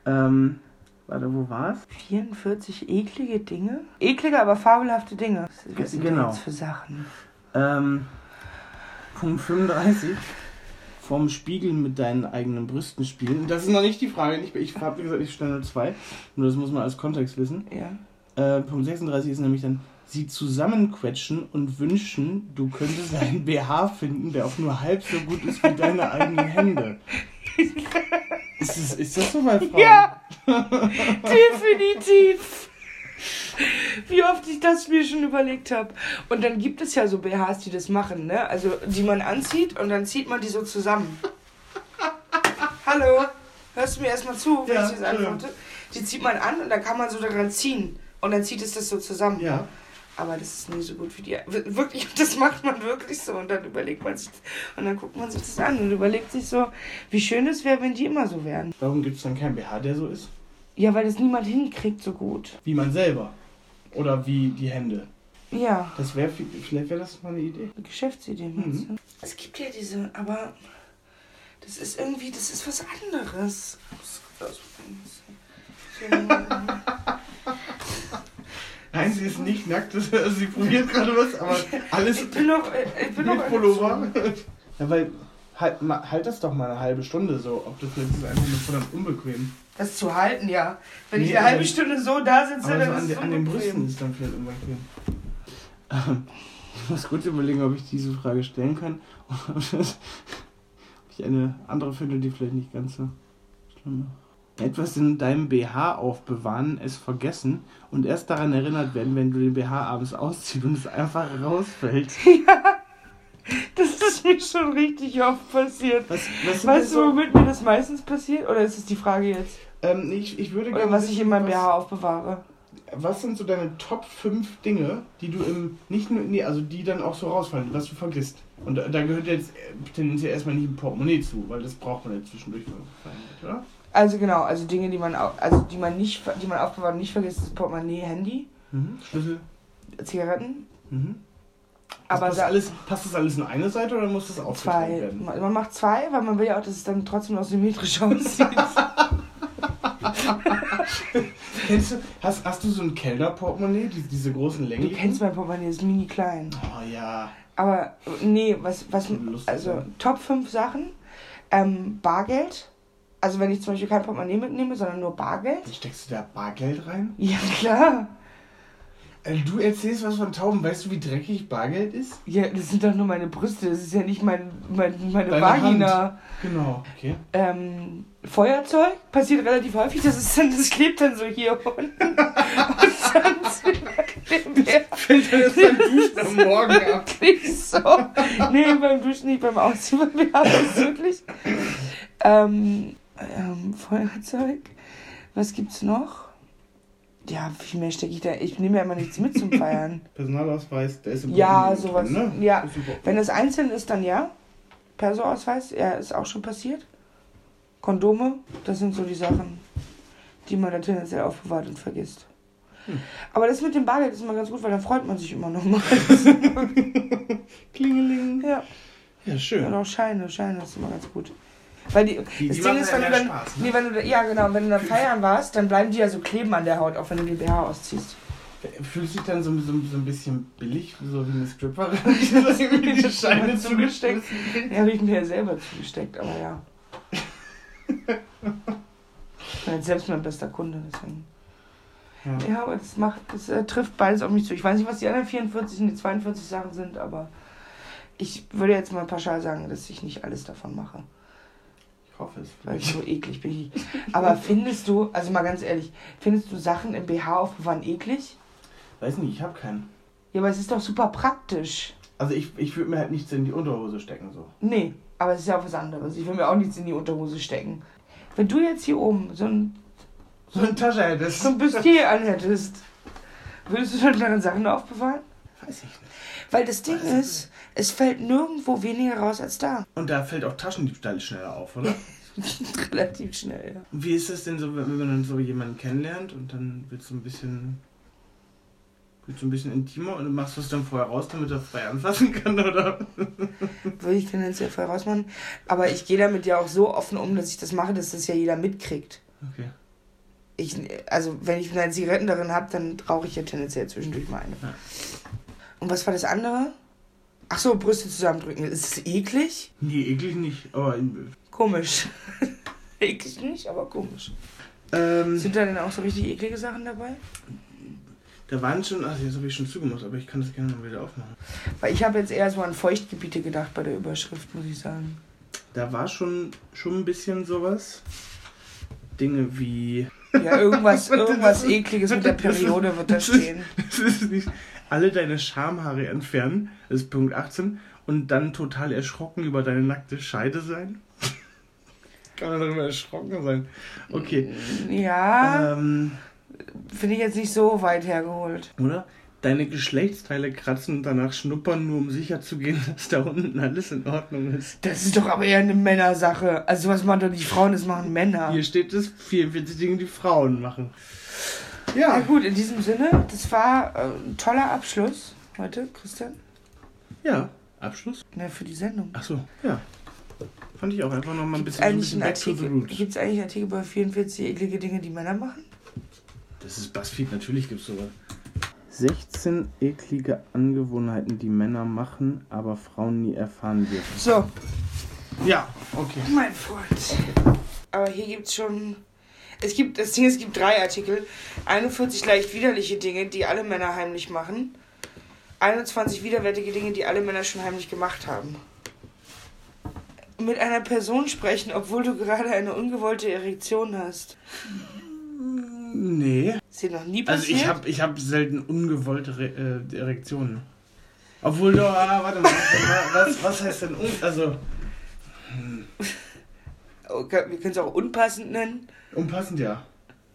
[SPEAKER 2] ähm, warte, wo war's?
[SPEAKER 1] 44 eklige Dinge? Eklige, aber fabelhafte Dinge. Was sind
[SPEAKER 2] Genau.
[SPEAKER 1] jetzt für Sachen?
[SPEAKER 2] Ähm, Punkt 35. Vorm Spiegel mit deinen eigenen Brüsten spielen. Das ist noch nicht die Frage. Ich, ich habe gesagt, ich stelle nur zwei. Nur das muss man als Kontext wissen.
[SPEAKER 1] Ja.
[SPEAKER 2] Äh, Punkt 36 ist nämlich dann, sie zusammenquetschen und wünschen, du könntest <laughs> einen BH finden, der auch nur halb so gut ist wie deine eigenen Hände. Ist das, ist das so bei Frauen?
[SPEAKER 1] Ja! Definitiv. Wie oft ich das mir schon überlegt habe. Und dann gibt es ja so BHs, die das machen, ne? Also die man anzieht und dann zieht man die so zusammen. Hallo, hörst du mir erstmal zu, wenn
[SPEAKER 2] Ja,
[SPEAKER 1] ich das antworte? Die zieht man an und dann kann man so daran ziehen. Und dann zieht es das so zusammen.
[SPEAKER 2] Ja.
[SPEAKER 1] Aber das ist nie so gut wie die. Wirklich, <laughs> das macht man wirklich so. Und dann überlegt man sich. Und dann guckt man sich das an und überlegt sich so, wie schön es wäre, wenn die immer so wären.
[SPEAKER 2] Warum gibt es dann keinen BH, der so ist?
[SPEAKER 1] Ja, weil das niemand hinkriegt so gut.
[SPEAKER 2] Wie man selber. Oder wie die Hände.
[SPEAKER 1] Ja,
[SPEAKER 2] Das wäre vielleicht wäre das mal eine Idee.
[SPEAKER 1] eine Geschäftsidee meinst
[SPEAKER 2] Mhm.
[SPEAKER 1] du? Es gibt ja diese, aber das ist irgendwie, das ist was anderes. <laughs>
[SPEAKER 2] Nein, sie ist nicht nackt, das- <laughs> also sie probiert gerade was, aber alles
[SPEAKER 1] Ich bin noch, äh, ich bin noch
[SPEAKER 2] mit Pullover. <laughs> Ja, weil halt, halt das doch mal eine halbe Stunde so. Ob das jetzt ist einfach nur verdammt unbequem.
[SPEAKER 1] Das zu halten, ja. Wenn ich
[SPEAKER 2] Nee,
[SPEAKER 1] eine halbe Stunde so da sitze,
[SPEAKER 2] Aber
[SPEAKER 1] dann
[SPEAKER 2] so
[SPEAKER 1] ist
[SPEAKER 2] an,
[SPEAKER 1] es
[SPEAKER 2] an den
[SPEAKER 1] unbequem.
[SPEAKER 2] Brüsten ist dann vielleicht unbequem. Ähm, Ich muss kurz überlegen, ob ich diese Frage stellen kann. <laughs> Ob ich eine andere finde, die vielleicht nicht ganz so schlimm ist. Etwas in deinem BH aufbewahren, es vergessen und erst daran erinnert werden, wenn du den BH abends ausziehst und es einfach rausfällt. <laughs>
[SPEAKER 1] Das ist mir schon richtig oft passiert.
[SPEAKER 2] Was, was
[SPEAKER 1] Weißt du, womit mir das meistens passiert? Oder ist es die Frage jetzt?
[SPEAKER 2] Ähm, ich, ich würde
[SPEAKER 1] Oder was ich in meinem
[SPEAKER 2] was-
[SPEAKER 1] BH aufbewahre?
[SPEAKER 2] Was sind so deine Top 5 Dinge, die du im, nicht nur, nee, also die dann auch so rausfallen, was du vergisst? Und da, da gehört jetzt äh, tendenziell erstmal nicht ein Portemonnaie zu, weil das braucht man ja zwischendurch, oder?
[SPEAKER 1] Also genau, also Dinge, die man au- also die man nicht die man aufbewahrt und nicht vergisst, ist Portemonnaie, Handy,
[SPEAKER 2] Mhm. Schlüssel.
[SPEAKER 1] Zigaretten.
[SPEAKER 2] Mhm. Das
[SPEAKER 1] Aber
[SPEAKER 2] passt,
[SPEAKER 1] da,
[SPEAKER 2] alles, passt das alles in eine Seite oder muss das aufgeteilt
[SPEAKER 1] zwei.
[SPEAKER 2] werden?
[SPEAKER 1] Man man macht zwei, weil man will ja auch, dass es dann trotzdem noch symmetrisch <laughs> aussieht. <laughs>
[SPEAKER 2] Kennst du, hast, hast du so ein Kellner-Portemonnaie, die, diese großen
[SPEAKER 1] du
[SPEAKER 2] länglichen?
[SPEAKER 1] kennst mein Portemonnaie, ist mini klein.
[SPEAKER 2] Oh ja.
[SPEAKER 1] Aber nee, was, was also. Top 5 Sachen. Ähm, Bargeld. Also wenn ich zum Beispiel kein Portemonnaie mitnehme, sondern nur Bargeld.
[SPEAKER 2] Steckst du da Bargeld rein?
[SPEAKER 1] Ja, klar.
[SPEAKER 2] Äh, Du erzählst was von Tauben. Weißt du, wie dreckig Bargeld ist?
[SPEAKER 1] Ja, das sind doch nur meine Brüste, das ist ja nicht mein, mein, meine
[SPEAKER 2] Deine
[SPEAKER 1] Vagina.
[SPEAKER 2] Genau. Okay.
[SPEAKER 1] Ähm, Feuerzeug passiert relativ häufig, das ist dann, das klebt dann so hier unten. <laughs> Und dann <laughs>
[SPEAKER 2] Fällt das beim Duschen am Morgen ab? <laughs>
[SPEAKER 1] so. Nee, beim Duschen nicht, beim Ausziehen, wir haben es wirklich. Ähm, ähm, Feuerzeug. Was gibt's noch? Ja, viel mehr stecke ich da. Ich nehme ja immer nichts mit zum Feiern. <laughs>
[SPEAKER 2] Personalausweis, der ist im
[SPEAKER 1] Ja, sowas.
[SPEAKER 2] drin, ne?
[SPEAKER 1] Ja. Wenn es einzeln ist, dann ja. Perso-Ausweis, ja, ist auch schon passiert. Kondome, das sind so die Sachen, die man dann tendenziell aufbewahrt und vergisst.
[SPEAKER 2] Hm.
[SPEAKER 1] Aber das mit dem Bargeld ist immer ganz gut, weil dann freut man sich immer noch mal. <laughs>
[SPEAKER 2] Klingeling.
[SPEAKER 1] ja.
[SPEAKER 2] Ja,
[SPEAKER 1] Und
[SPEAKER 2] schön.
[SPEAKER 1] auch Scheine, Scheine ist immer ganz gut. Weil die,
[SPEAKER 2] Die-
[SPEAKER 1] das
[SPEAKER 2] die
[SPEAKER 1] Ding ist,
[SPEAKER 2] ja
[SPEAKER 1] wenn du dann,
[SPEAKER 2] Spaß, ne?
[SPEAKER 1] nee, wenn du, ja genau, wenn du dann feiern warst, dann bleiben die ja so kleben an der Haut, auch wenn du den BH ausziehst.
[SPEAKER 2] Fühlst du dich dann so, so, so ein bisschen billig, so wie eine Stripperin, <laughs> die <laughs> die Scheine zugesteckt
[SPEAKER 1] Ja, habe ich mir ja selber zugesteckt, aber ja. Ich bin jetzt selbst mein bester Kunde, deswegen.
[SPEAKER 2] Ja.
[SPEAKER 1] Ja, aber das macht, das äh, trifft beides auf mich zu. Ich weiß nicht, was die anderen 44 und die 42 Sachen sind, aber ich würde jetzt mal pauschal sagen, dass ich nicht alles davon mache.
[SPEAKER 2] Ich hoffe es.
[SPEAKER 1] Weil ich so eklig bin. Aber findest du, also mal ganz ehrlich, findest du Sachen im BH aufbewahren eklig?
[SPEAKER 2] Weiß nicht, ich habe keinen.
[SPEAKER 1] Ja, aber es ist doch super praktisch.
[SPEAKER 2] Also ich, ich würde mir halt nichts in die Unterhose stecken, so.
[SPEAKER 1] Nee, aber es ist ja auch was anderes. Ich will mir auch nichts in die Unterhose stecken. Wenn du jetzt hier oben so ein,
[SPEAKER 2] So eine Tasche hättest.
[SPEAKER 1] so ein Bustier anhättest, würdest du dann darin Sachen aufbewahren?
[SPEAKER 2] Weiß ich nicht.
[SPEAKER 1] Weil das Ding ist, es fällt nirgendwo weniger raus als da.
[SPEAKER 2] Und da fällt auch Taschendiebstahl schneller auf, oder? <laughs>
[SPEAKER 1] Relativ schnell, ja.
[SPEAKER 2] Wie ist es denn so, wenn man so jemanden kennenlernt und dann wird so ein bisschen wird so ein bisschen intimer und du machst das dann vorher raus, damit er frei anfassen kann, oder?
[SPEAKER 1] Würde ich tendenziell voll rausmachen. Aber ich gehe damit ja auch so offen um, dass ich das mache, dass das ja jeder mitkriegt.
[SPEAKER 2] Okay.
[SPEAKER 1] Ich, also, wenn ich meine Zigaretten darin habe, dann rauche ich ja tendenziell zwischendurch mal eine.
[SPEAKER 2] Ja.
[SPEAKER 1] Und was war das andere? Ach so, Brüste zusammendrücken. Ist es eklig?
[SPEAKER 2] Nee, eklig nicht, aber
[SPEAKER 1] Komisch. <laughs> eklig nicht, aber komisch.
[SPEAKER 2] ähm,
[SPEAKER 1] Sind da denn auch so richtig eklige Sachen dabei?
[SPEAKER 2] da waren schon, ach jetzt habe ich schon zugemacht, aber ich kann das gerne mal wieder aufmachen.
[SPEAKER 1] Weil ich habe jetzt eher so an Feuchtgebiete gedacht bei der Überschrift, muss ich sagen.
[SPEAKER 2] Da war schon, schon ein bisschen sowas. Dinge wie
[SPEAKER 1] Ja, irgendwas, <laughs> irgendwas ekliges mit <laughs> der Periode wird da stehen.
[SPEAKER 2] Das ist nicht alle deine Schamhaare entfernen, das ist Punkt 18, und dann total erschrocken über deine nackte Scheide sein. <laughs> Kann man darüber erschrocken sein? Okay.
[SPEAKER 1] Ja,
[SPEAKER 2] Ähm,
[SPEAKER 1] finde ich jetzt nicht so weit hergeholt.
[SPEAKER 2] oder? Deine Geschlechtsteile kratzen und danach schnuppern, nur um sicher zu gehen, <laughs> dass da unten alles in Ordnung ist.
[SPEAKER 1] Das ist doch aber eher eine Männersache. Also was machen doch nicht Frauen, das machen Männer.
[SPEAKER 2] Hier steht es 44 Dinge, die Frauen machen.
[SPEAKER 1] Ja
[SPEAKER 2] Ja,
[SPEAKER 1] gut, in diesem Sinne, das war äh, ein toller Abschluss heute, Christian.
[SPEAKER 2] ja. Abschluss?
[SPEAKER 1] Ja, für die Sendung.
[SPEAKER 2] Ach so, ja. Fand ich auch einfach nochmal ein
[SPEAKER 1] Gibt's
[SPEAKER 2] bisschen, so ein bisschen
[SPEAKER 1] Artikel,
[SPEAKER 2] roots.
[SPEAKER 1] gibt's eigentlich Artikel bei 44 eklige Dinge, die Männer machen?
[SPEAKER 2] Das ist Buzzfeed, natürlich gibt's sowas. 16 eklige Angewohnheiten, die Männer machen, aber Frauen nie erfahren dürfen.
[SPEAKER 1] So,
[SPEAKER 2] Ja, okay.
[SPEAKER 1] mein Freund. Aber hier gibt's schon. Es gibt, das Ding, ist, es gibt drei Artikel. 41 leicht widerliche Dinge, die alle Männer heimlich machen. 21 widerwärtige Dinge, die alle Männer schon heimlich gemacht haben. Mit einer Person sprechen, obwohl du gerade eine ungewollte Erektion hast.
[SPEAKER 2] Nee.
[SPEAKER 1] Ist dir noch nie
[SPEAKER 2] Also
[SPEAKER 1] passiert?
[SPEAKER 2] ich habe ich hab selten ungewollte Re äh, Erektionen. Obwohl, doch, ah, warte mal, was, was heißt denn un... Also,
[SPEAKER 1] Okay, wir können es auch unpassend nennen.
[SPEAKER 2] unpassend, ja.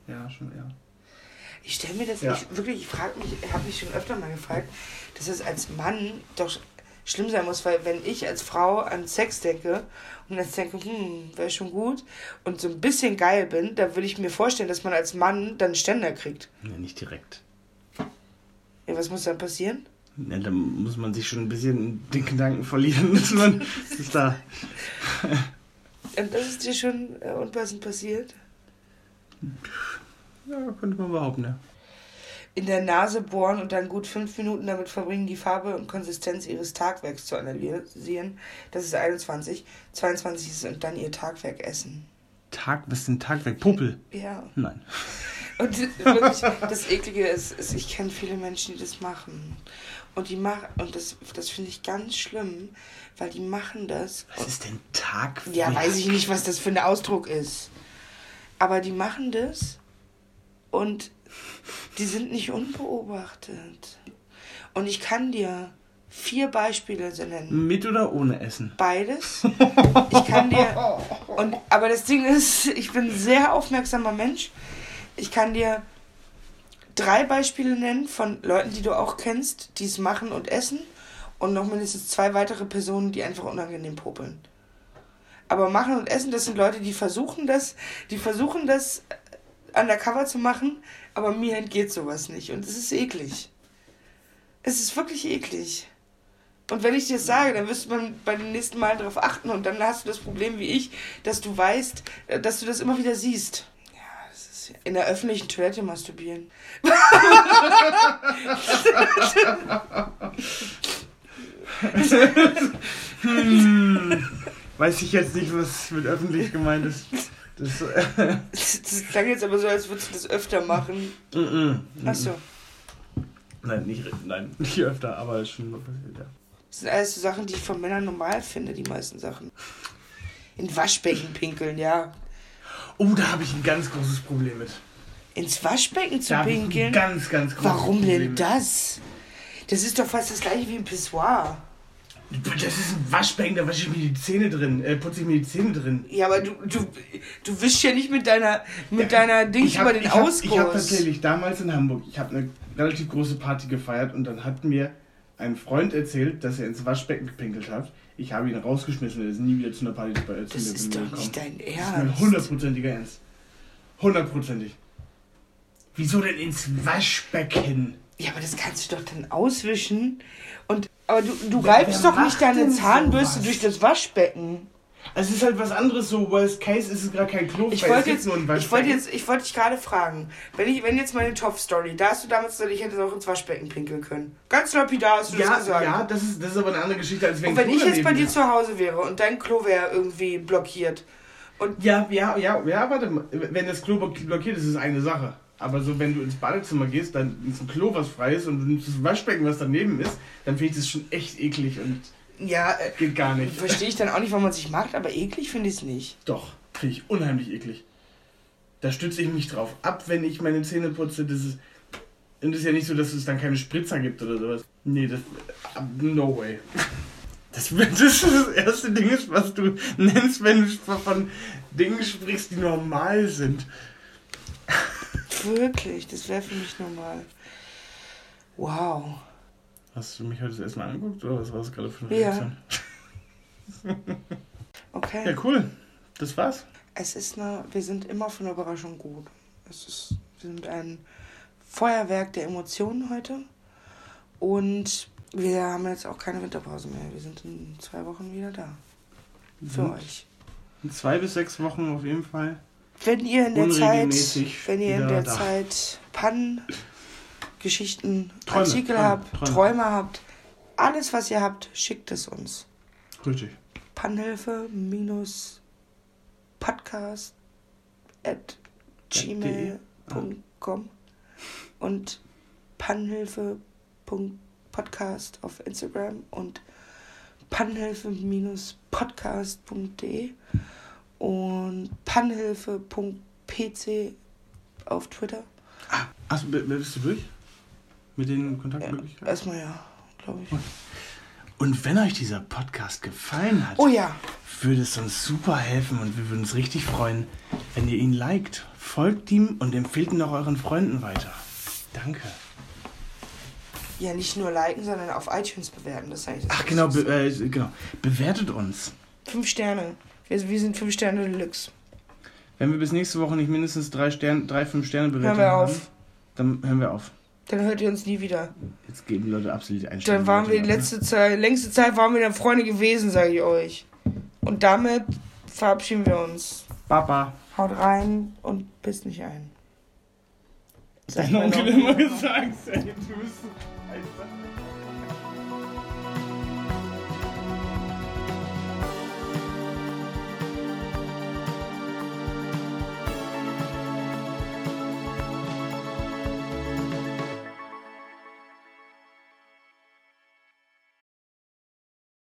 [SPEAKER 2] Ja, schon, ja.
[SPEAKER 1] Ich stelle mir das
[SPEAKER 2] Ja.
[SPEAKER 1] ich, wirklich, ich frage mich, habe mich schon öfter mal gefragt, dass es als Mann doch schlimm sein muss, weil wenn ich als Frau an Sex denke und jetzt denke, hm, wäre schon gut und so ein bisschen geil bin, da würde ich mir vorstellen, dass man als Mann dann Ständer kriegt.
[SPEAKER 2] Ja, nicht direkt.
[SPEAKER 1] Ja, was muss dann passieren?
[SPEAKER 2] Ja, da muss man sich schon ein bisschen den Gedanken verlieren, <laughs> dass man dass da... <laughs>
[SPEAKER 1] Und das ist dir schon äh, unpassend passiert?
[SPEAKER 2] Ja, könnte man behaupten, ja.
[SPEAKER 1] In der Nase bohren und dann gut fünf Minuten damit verbringen, die Farbe und Konsistenz ihres Tagwerks zu analysieren. Das ist 21. 22 ist und dann ihr Tagwerk essen.
[SPEAKER 2] Tag, was ist denn Tagwerk? Popel?
[SPEAKER 1] Ja.
[SPEAKER 2] Nein.
[SPEAKER 1] Und wirklich, das Eklige ist, ist ich kenne viele Menschen, die das machen. Und die machen, und das, das finde ich ganz schlimm, weil die machen das.
[SPEAKER 2] Was ist denn Tagwerk?
[SPEAKER 1] Ja, weiß ich nicht, was das für ein Ausdruck ist. Aber die machen das und die sind nicht unbeobachtet. Und ich kann dir vier Beispiele nennen.
[SPEAKER 2] Mit oder ohne Essen?
[SPEAKER 1] Beides. <laughs> Ich kann dir. Und, aber das Ding ist, ich bin ein sehr aufmerksamer Mensch. Ich kann dir drei Beispiele nennen von Leuten, die du auch kennst, die es machen und essen. Und noch mindestens zwei weitere Personen, die einfach unangenehm popeln. Aber machen und essen, das sind Leute, die versuchen das, die versuchen das undercover zu machen, aber mir entgeht sowas nicht. Und es ist eklig. Es ist wirklich eklig. Und wenn ich dir das sage, dann wirst du beim, bei den nächsten Malen darauf achten und dann hast du das Problem wie ich, dass du weißt, äh, dass du das immer wieder siehst. Ja, das ist in der öffentlichen Toilette masturbieren. <laughs>
[SPEAKER 2] Hm, weiß ich jetzt nicht, was mit öffentlich gemeint ist. Das, äh,
[SPEAKER 1] Das, klang jetzt aber so, als würdest du das öfter machen.
[SPEAKER 2] mm, mm, mm.
[SPEAKER 1] Achso.
[SPEAKER 2] Nein, nicht, nein, nicht öfter, aber schon ja.
[SPEAKER 1] Das sind alles so Sachen, die ich von Männern normal finde, die meisten Sachen. In Waschbecken pinkeln, ja.
[SPEAKER 2] Oh, da habe ich ein ganz großes Problem mit.
[SPEAKER 1] Ins Waschbecken zu
[SPEAKER 2] Da
[SPEAKER 1] pinkeln?
[SPEAKER 2] ganz, ganz großes
[SPEAKER 1] Warum
[SPEAKER 2] Problem
[SPEAKER 1] denn das? Das ist doch fast das gleiche wie ein Pissoir.
[SPEAKER 2] Das ist ein Waschbecken, da wasche ich mir die Zähne drin, äh, putze ich mir die Zähne drin.
[SPEAKER 1] Ja, aber du, du, du wischst ja nicht mit deiner, mit deiner Dings
[SPEAKER 2] hab-
[SPEAKER 1] über den
[SPEAKER 2] ich hab-
[SPEAKER 1] Ausguss.
[SPEAKER 2] Ich habe tatsächlich damals in Hamburg, ich habe eine relativ große Party gefeiert und dann hat mir ein Freund erzählt, dass er ins Waschbecken gepinkelt hat. Ich habe ihn rausgeschmissen, er ist nie wieder zu einer Party bei
[SPEAKER 1] das ist doch nicht dein
[SPEAKER 2] Das ist
[SPEAKER 1] Ernst.
[SPEAKER 2] mein hundertprozentiger Ernst. Hundertprozentig. Wieso denn ins Waschbecken?
[SPEAKER 1] Ja, aber das kannst du doch dann auswischen. Und, aber du, du
[SPEAKER 2] Wer-
[SPEAKER 1] reibst
[SPEAKER 2] wer
[SPEAKER 1] doch nicht deine Zahnbürste
[SPEAKER 2] sowas?
[SPEAKER 1] durch das Waschbecken.
[SPEAKER 2] Es ist halt was anderes, so worst case ist es gerade kein Klo,
[SPEAKER 1] Ich wollte
[SPEAKER 2] es
[SPEAKER 1] jetzt, ich wollte jetzt, ich wollte dich gerade fragen, wenn ich, wenn jetzt meine Top-Story, da hast du damals gesagt, ich hätte auch ins Waschbecken pinkeln können. Ganz lapidar hast du
[SPEAKER 2] ja,
[SPEAKER 1] das gesagt.
[SPEAKER 2] ja, das ist, das ist aber eine andere Geschichte, als wenn
[SPEAKER 1] Und wenn ich jetzt bei dir
[SPEAKER 2] ist.
[SPEAKER 1] zu Hause wäre und dein Klo wäre irgendwie blockiert.
[SPEAKER 2] Ja, ja, ja, ja, warte mal. Wenn das Klo block- blockiert ist, ist es eine Sache. Aber so, wenn du ins Badezimmer gehst, dann ist ein Klo, was frei ist und du nimmst das Waschbecken, was daneben ist, dann finde ich das schon echt eklig und
[SPEAKER 1] Ja, äh,
[SPEAKER 2] geht gar nicht.
[SPEAKER 1] verstehe ich dann auch nicht, warum man sich macht, aber eklig finde ich es nicht.
[SPEAKER 2] Doch, finde ich unheimlich eklig. Da stütze ich mich drauf ab, wenn ich meine Zähne putze. Das ist, und es ist ja nicht so, dass es dann keine Spritzer gibt oder sowas. Nee, das. No way. Das, <laughs> das ist das erste Ding, was du nennst, wenn du von Dingen sprichst, die normal sind.
[SPEAKER 1] Wirklich, das wäre für mich normal. Wow.
[SPEAKER 2] Hast du mich heute das erste Mal angeguckt oder was war das gerade für eine
[SPEAKER 1] Ja.
[SPEAKER 2] Reaktion? <laughs>
[SPEAKER 1] Okay.
[SPEAKER 2] Ja, cool. Das war's.
[SPEAKER 1] Es ist eine, wir sind immer von der Überraschung gut. Es ist, wir sind ein Feuerwerk der Emotionen heute. Und wir haben jetzt auch keine Winterpause mehr. Wir sind in zwei Wochen wieder da. Für euch.
[SPEAKER 2] In zwei bis sechs Wochen auf jeden Fall.
[SPEAKER 1] Wenn ihr in der Zeit, wenn ihr in der
[SPEAKER 2] da.
[SPEAKER 1] Zeit Pannen, Geschichten,
[SPEAKER 2] Träume,
[SPEAKER 1] Artikel
[SPEAKER 2] Träume,
[SPEAKER 1] habt,
[SPEAKER 2] Träume.
[SPEAKER 1] Träume. habt, alles was ihr habt, schickt es uns.
[SPEAKER 2] Richtig.
[SPEAKER 1] Pannhilfe minus podcast at gmail.com und pannhilfe.podcast auf Instagram und pannhilfe-podcast.de und pannhilfe.pc auf Twitter.
[SPEAKER 2] Achso, b- bist du durch? Mit den Kontaktmöglichkeiten?
[SPEAKER 1] Erstmal ja, glaube ich.
[SPEAKER 2] Und wenn euch dieser Podcast gefallen hat,
[SPEAKER 1] Oh ja,
[SPEAKER 2] würde es uns super helfen und wir würden uns richtig freuen, wenn ihr ihn liked, folgt ihm und empfehlt ihn auch euren Freunden weiter. Danke.
[SPEAKER 1] ja nicht nur liken, sondern auf iTunes bewerten. Das ist eigentlich das
[SPEAKER 2] Ach genau, be äh, genau. Bewertet uns.
[SPEAKER 1] Fünf Sterne. Wir, wir sind fünf Sterne Deluxe.
[SPEAKER 2] Wenn wir bis nächste Woche nicht mindestens drei, Stern, drei fünf Sterne
[SPEAKER 1] Hören
[SPEAKER 2] Bewertungen
[SPEAKER 1] wir
[SPEAKER 2] haben,
[SPEAKER 1] auf.
[SPEAKER 2] dann hören wir auf.
[SPEAKER 1] Dann hört ihr uns nie wieder.
[SPEAKER 2] Jetzt geben die Leute absolut Einstellung.
[SPEAKER 1] Dann waren wir die letzte Zeit, längste Zeit waren wir dann Freunde gewesen, sage ich euch. Und damit verabschieden wir uns.
[SPEAKER 2] Papa.
[SPEAKER 1] Haut rein und pisst nicht ein. Sagt
[SPEAKER 2] Dein Onkel
[SPEAKER 1] immer
[SPEAKER 2] gesagt, ey, du bist ein Alter.